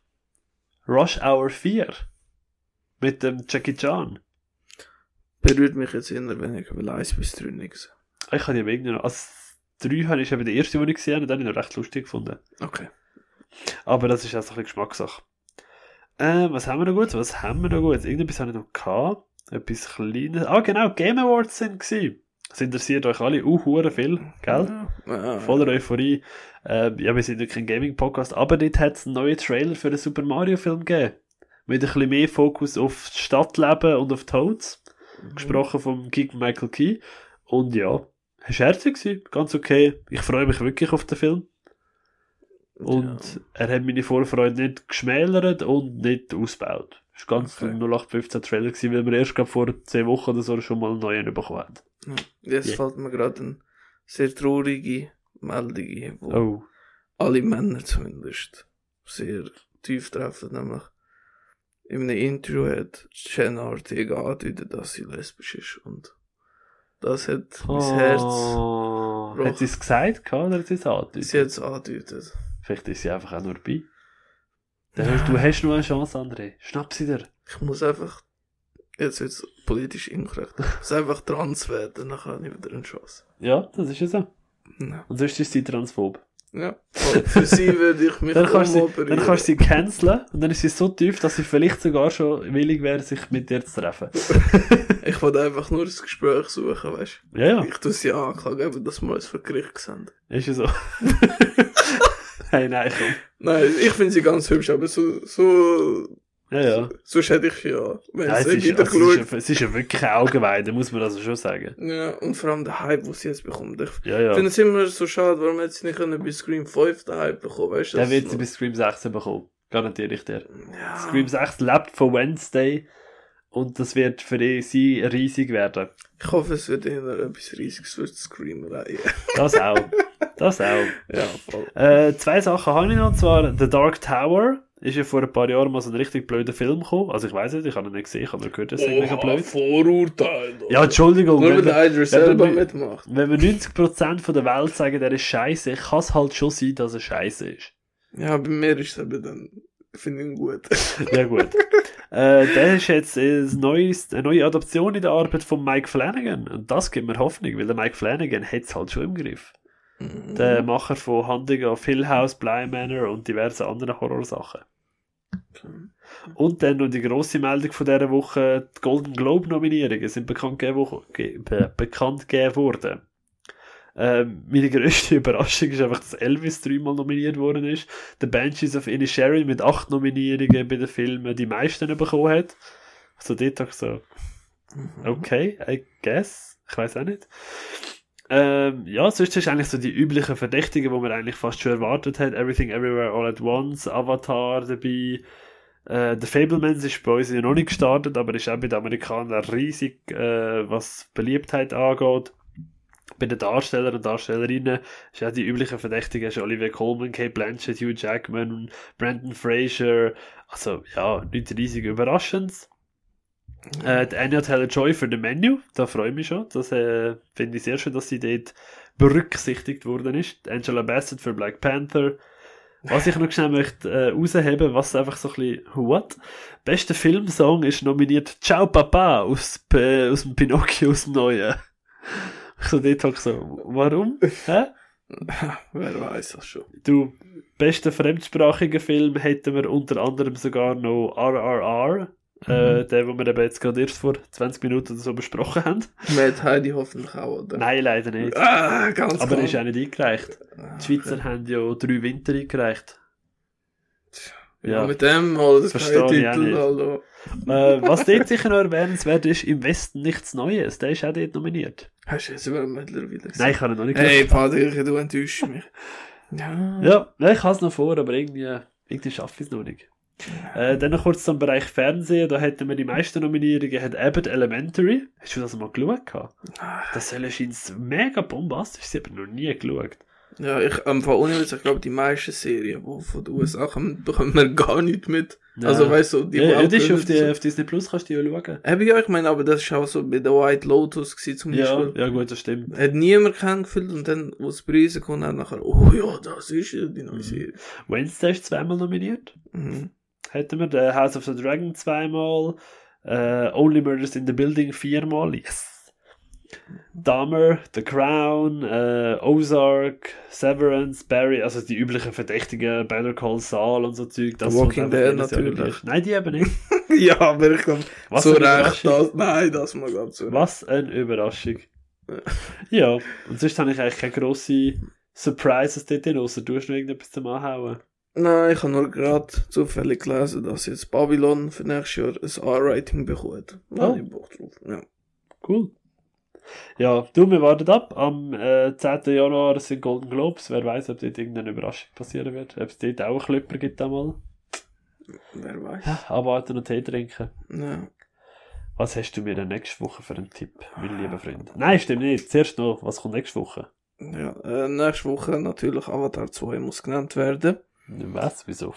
Rush Hour 4 mit dem Jackie Chan. Berührt mich jetzt eher weniger, weil 1 bis 3 nichts. Ich habe die irgendwie noch, als 3 habe ich eben die erste, die ich gesehen habe, und dann habe ich noch recht lustig gefunden. Okay. Aber das ist auch so ein bisschen Geschmackssache. Ähm, was haben wir noch gut? Was haben wir noch gut? Irgendetwas habe ich noch gehabt. Etwas Kleines. Ah, genau, Game Awards sind gewesen. Das interessiert euch alle uh, hure viel, gell? Ja. Ja. Voller Euphorie. Ähm, ja, wir sind ja kein Gaming-Podcast, aber dort hat es einen neuen Trailer für den Super Mario-Film gegeben. Mit ein bisschen mehr Fokus auf das Stadtleben und auf Toads. Gesprochen vom Gig Michael Key. Und ja, es war herzig, gewesen, ganz okay. Ich freue mich wirklich auf den Film. Und er hat meine Vorfreude nicht geschmälert und nicht ausgebaut. Es war ganz Okay. ein 0815 Trailer, gewesen, weil wir erst gerade vor 10 Wochen oder so schon mal einen neuen bekommen haben. Jetzt Ja. fällt mir gerade eine sehr traurige Meldung ein, wo Oh. alle Männer zumindest sehr tief treffen, nämlich in einem Interview hat Jen Ortega angedeutet, dass sie lesbisch ist und das hat mein Herz, Oh. Roch. Hat sie es gesagt oder hat sie es angedeutet? sie hat es angedeutet. Vielleicht ist sie einfach auch nur bei. Du hast nur eine Chance, André. Schnapp sie dir. Ich muss einfach, jetzt wird es politisch inkorrekt, ich muss einfach trans werden, dann habe ich wieder eine Chance. Ja, das ist ja so. Ja. Und sonst ist sie transphob. Ja. Und für sie würde ich mich Dann kannst, du sie, dann kannst du sie canceln und dann ist sie so tief, dass sie vielleicht sogar schon willig wäre, sich mit dir zu treffen. [laughs] Ich wollte einfach nur das Gespräch suchen, weißt Ja, ja, du. Ich tue sie anklagen, aber das mal vor Gericht gesehen. ist ja so. [laughs] hey, nein, komm. Nein, ich finde sie ganz hübsch, aber so, so, Ja, ja. sonst hätte ich ja, wenn Nein, es, sie ist, also, es, ist, ja- es ist ja wirklich eine Augenweide, muss man also schon sagen. Ja, und vor allem der Hype, den sie jetzt bekommt. Ich Ja, ja. finde es immer so schade, warum hat sie nicht bei Scream 5 den Hype bekommen, weißt du? Der das wird sie bei Scream 6 bekommen. Garantiere ich dir. ja. Scream 6 lebt von Wednesday und das wird für sie riesig werden. Ich hoffe, es wird eher etwas Riesiges für die Scream-Reihe. Das auch. [laughs] Das auch. ja, voll. Äh, zwei Sachen habe ich noch, und zwar The Dark Tower. Ist ja vor ein paar Jahren mal so ein richtig blöder Film gekommen. Also ich weiß nicht, ich habe ihn nicht gesehen, ich habe nur gehört, das ist mega blöd. Vorurteil. Ja, Entschuldigung, Nur wenn der wir, Idris selber mit- mitmacht. wenn wir 90% von der Welt sagen, der ist scheiße, kann es halt schon sein, dass er scheiße ist. Ja, bei mir ist es eben dann, ich finde ihn gut. Ja gut. [laughs] äh, der ist jetzt ein neues, eine neue Adaption in der Arbeit von Mike Flanagan. Und das gibt mir Hoffnung, weil der Mike Flanagan hat es halt schon im Griff. Der Macher von of Hill House, Bly Manor und diverse andere Horrorsachen. Und dann noch die grosse Meldung von dieser Woche, die Golden Globe Nominierungen sind bekannt gegeben, ge- be bekannt gegeben worden. Ähm, meine grösste [laughs] Überraschung ist einfach, dass Elvis dreimal nominiert worden ist. The Banshees of Inisherin mit acht Nominierungen bei den Filmen die meisten bekommen hat. Also dort ich so, okay, I guess. Ich weiß auch nicht. Ähm, ja, sonst ist eigentlich so die üblichen Verdächtigen, die man eigentlich fast schon erwartet hat. Everything Everywhere All at Once, Avatar dabei. Äh, The Fablemans ist bei uns ja noch nicht gestartet, aber ist auch bei den Amerikanern riesig, äh, was Beliebtheit angeht. Bei den Darstellern und Darstellerinnen ist auch die üblichen Verdächtigen, ist Olivia Colman, Kate Blanchett, Hugh Jackman, Brandon Fraser. Also, ja, nichts riesig Überraschendes. Äh, die Anya Taylor-Joy für den Menü, da freue ich mich schon. Das äh, finde ich sehr schön, dass sie dort berücksichtigt worden ist. Angela Bassett für Black Panther Was ich noch schnell möchte äh, rausheben, was einfach so ein bisschen, what? Bester Filmsong ist nominiert Ciao Papa aus, P aus dem Pinocchio aus dem Neuen. Ich [laughs] so dort halt so, warum? Hä? [laughs] Wer weiß das schon. Du, bester fremdsprachiger Film hätten wir unter anderem sogar noch RRR, äh, der, den wir eben jetzt gerade erst vor 20 Minuten oder so besprochen haben. Mit Heidi hoffentlich auch, oder? Nein, leider nicht. Ah, ganz Aber er ist auch nicht eingereicht. Ah, Die Schweizer haben ja drei Winter eingereicht. Ja, Ja, mit dem mal das Verstehe Titel, also. äh, was dort sicher noch erwähnenswert ist, im Westen nichts Neues. Der ist auch dort nominiert. Hast du jetzt über mittlerweile gesehen? Nein, ich habe ihn noch nicht Hey, geschaut. Patrick, du enttäuschst mich. [laughs] Ja. Ja, ich habe es noch vor, aber irgendwie, irgendwie schaffe ich es noch nicht. Äh, dann noch kurz zum Bereich Fernsehen. Da hätten wir die meisten Nominierungen. Hat Abbott Elementary. Hast du das mal geschaut? Das soll scheint mega bombastisch sein, aber noch nie geschaut. Ja, ich, am Fall ohne Witz, ich glaube, die meisten Serien, die von den USA kommen, [laughs] bekommen wir gar nicht mit. Ja. Also, weißt du, die ja, ja, das ist auf, die, so. auf Disney Plus kannst du ja schauen. Eben, ja, ich meine, aber das war auch so bei The White Lotus gewesen, zum Ja, Beispiel. ja gut, das stimmt. Hat niemand kennengefühlt und dann, wo es Preise kommt, hat nachher, oh ja, das ist ja die neue Serie. Wednesday ist zweimal nominiert. Mhm. Hätten wir The House of the Dragon zweimal. Äh, Only Murders in the Building viermal. Yes. Dahmer, The Crown, äh, Ozark, Severance, Barry, also die üblichen Verdächtigen, Better Call Saul und so Zeug. Das The Walking Dead natürlich. Nein, die eben nicht. [laughs] ja, aber ich glaube, eine recht, das, nein, das mal ganz so recht. Was eine Überraschung. ja, und sonst habe ich eigentlich keine grosse Surprises dort drin, außer du hast noch irgendetwas zum Anhauen. Nein, ich habe nur gerade zufällig gelesen, dass jetzt Babylon für nächstes Jahr ein R-Rating bekommt. Da Oh. habe ich Bock drauf. Ja. Cool. Ja, du, wir warten ab. Am äh, 10. Januar sind Golden Globes. Wer weiß, ob dort irgendeine Überraschung passieren wird. Ob es dort auch einen Klöpper gibt einmal. Wer weiß. Ja, abwarten und Tee trinken. Ja. Was hast du mir denn nächste Woche für einen Tipp, mein lieber Freund? Nein, stimmt nicht. Zuerst noch, was kommt nächste Woche? Ja, äh, nächste Woche natürlich Avatar 2 muss genannt werden. Was? Wieso?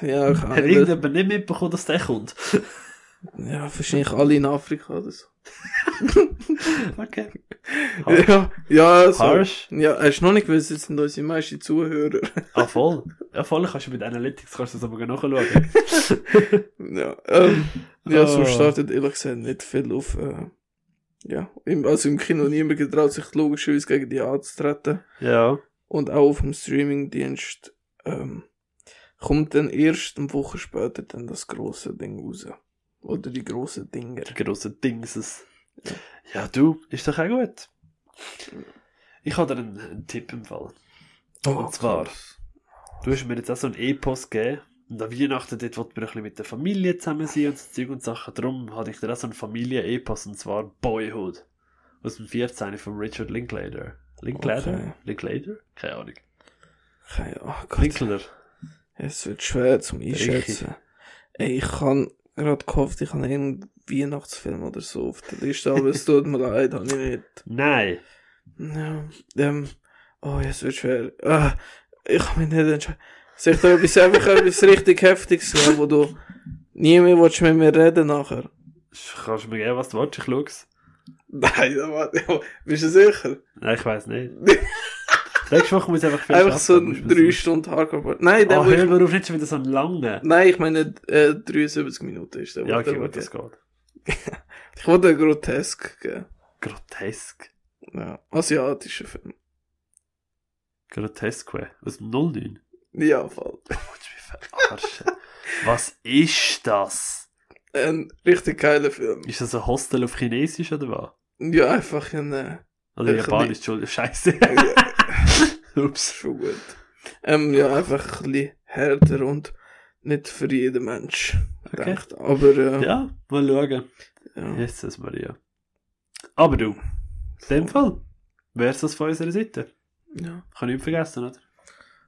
Ja, [laughs] ich Hat irgendjemand nicht mitbekommen, dass der kommt? ja, wahrscheinlich alle in Afrika oder so. [laughs] okay. Harsh. Ja, ja, so. Harsh. Ja, hast du noch nicht gewusst, jetzt sind unsere meisten Zuhörer. [laughs] Ah, voll. Ja, voll. Kannst du mit Analytics kannst du das aber nachschauen. ja, ähm, ja, so Ah. startet ehrlich gesagt nicht viel auf, äh, ja, im, also im Kino niemand getraut sich logischerweise gegen die anzutreten. ja. Und auch auf dem Streamingdienst, ähm, kommt dann erst eine Woche später dann das große Ding raus. Oder die grossen Dinger. Die grossen Dingses. Ja, du, ist doch auch gut. Ich habe dir einen, einen Tipp im Fall. Und zwar, krass. du hast mir jetzt auch so ein Epos gegeben. Und an Weihnachten, dort wollte man ein bisschen mit der Familie zusammen sein und so Zeug und Sachen. Darum hatte ich dir auch so ein Familie-Epos, und zwar Boyhood. Aus dem 14. von Richard Linklater. Linklater? Okay. Linklater? Keine Ahnung. Keine Ahnung. Gott. Linkler. Es wird schwer zum Einschätzen. Ey, ich kann gerade gehofft, ich habe einen Weihnachtsfilm oder so auf der Liste, aber es tut mir leid, habe ich nicht. Nein. Ja, ähm, oh, es wird schwer. Ah, ich kann mich nicht entscheiden. Soll ich da etwas, einfach etwas richtig Heftiges sagen, wo du nie mehr willst mit mir reden nachher? Kannst du mir geben, was du willst? Ich schaue Nein, warte, bist du sicher? Nein, ich weiß nicht. [laughs] Nächste Woche muss ich einfach viel Einfach so ein du mir 3 Stunden Hardcore. Nein, der, Oh, hör mir auf, nicht schon wieder so einen langen. nein, ich meine, äh, 73 Minuten ist der. Ja, okay, gut, das geht. [laughs] Ich wollte grotesk geben. Grotesk. Ja, asiatischer Film. Grotesque. Was? 09? Ja, voll. Willst du mich verarschen? Was ist das? Ein richtig geiler Film. Ist das ein Hostel auf Chinesisch oder was? Ja, einfach ein, äh, Oder Japanisch, Entschuldigung, scheiße. Ups. schon gut. Ähm, ja, einfach ein bisschen härter und nicht für jeden Mensch Okay. denkt. Aber, äh, Ja, mal schauen. ja. Jesus Maria. Aber du, in dem Fall, wär's das von unserer Seite? ja. Kann ich nicht vergessen, oder?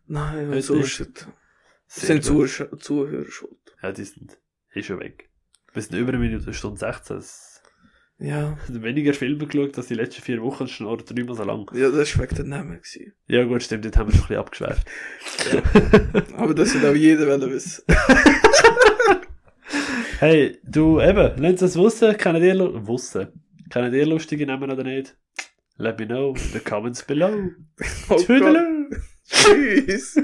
Nein, Sehr sind Zuhörer schuld. Ja, die sind eh schon weg. Wir sind über eine Minute, Stunde 16. Ja, sind weniger Filme geschaut als die letzten vier Wochen, schon oder dreimal so lang. ja, das war wegen der Namen. Gewesen. Ja gut, stimmt, dort haben wir schon ein bisschen abgeschweift. Aber das wird auch jeder wollen wissen. [laughs] Hey, du, eben, lasst uns wissen, kennt ihr, wissen, kennt ihr lustige Namen oder nicht? Let me know in the comments below. Oh. Tschüss.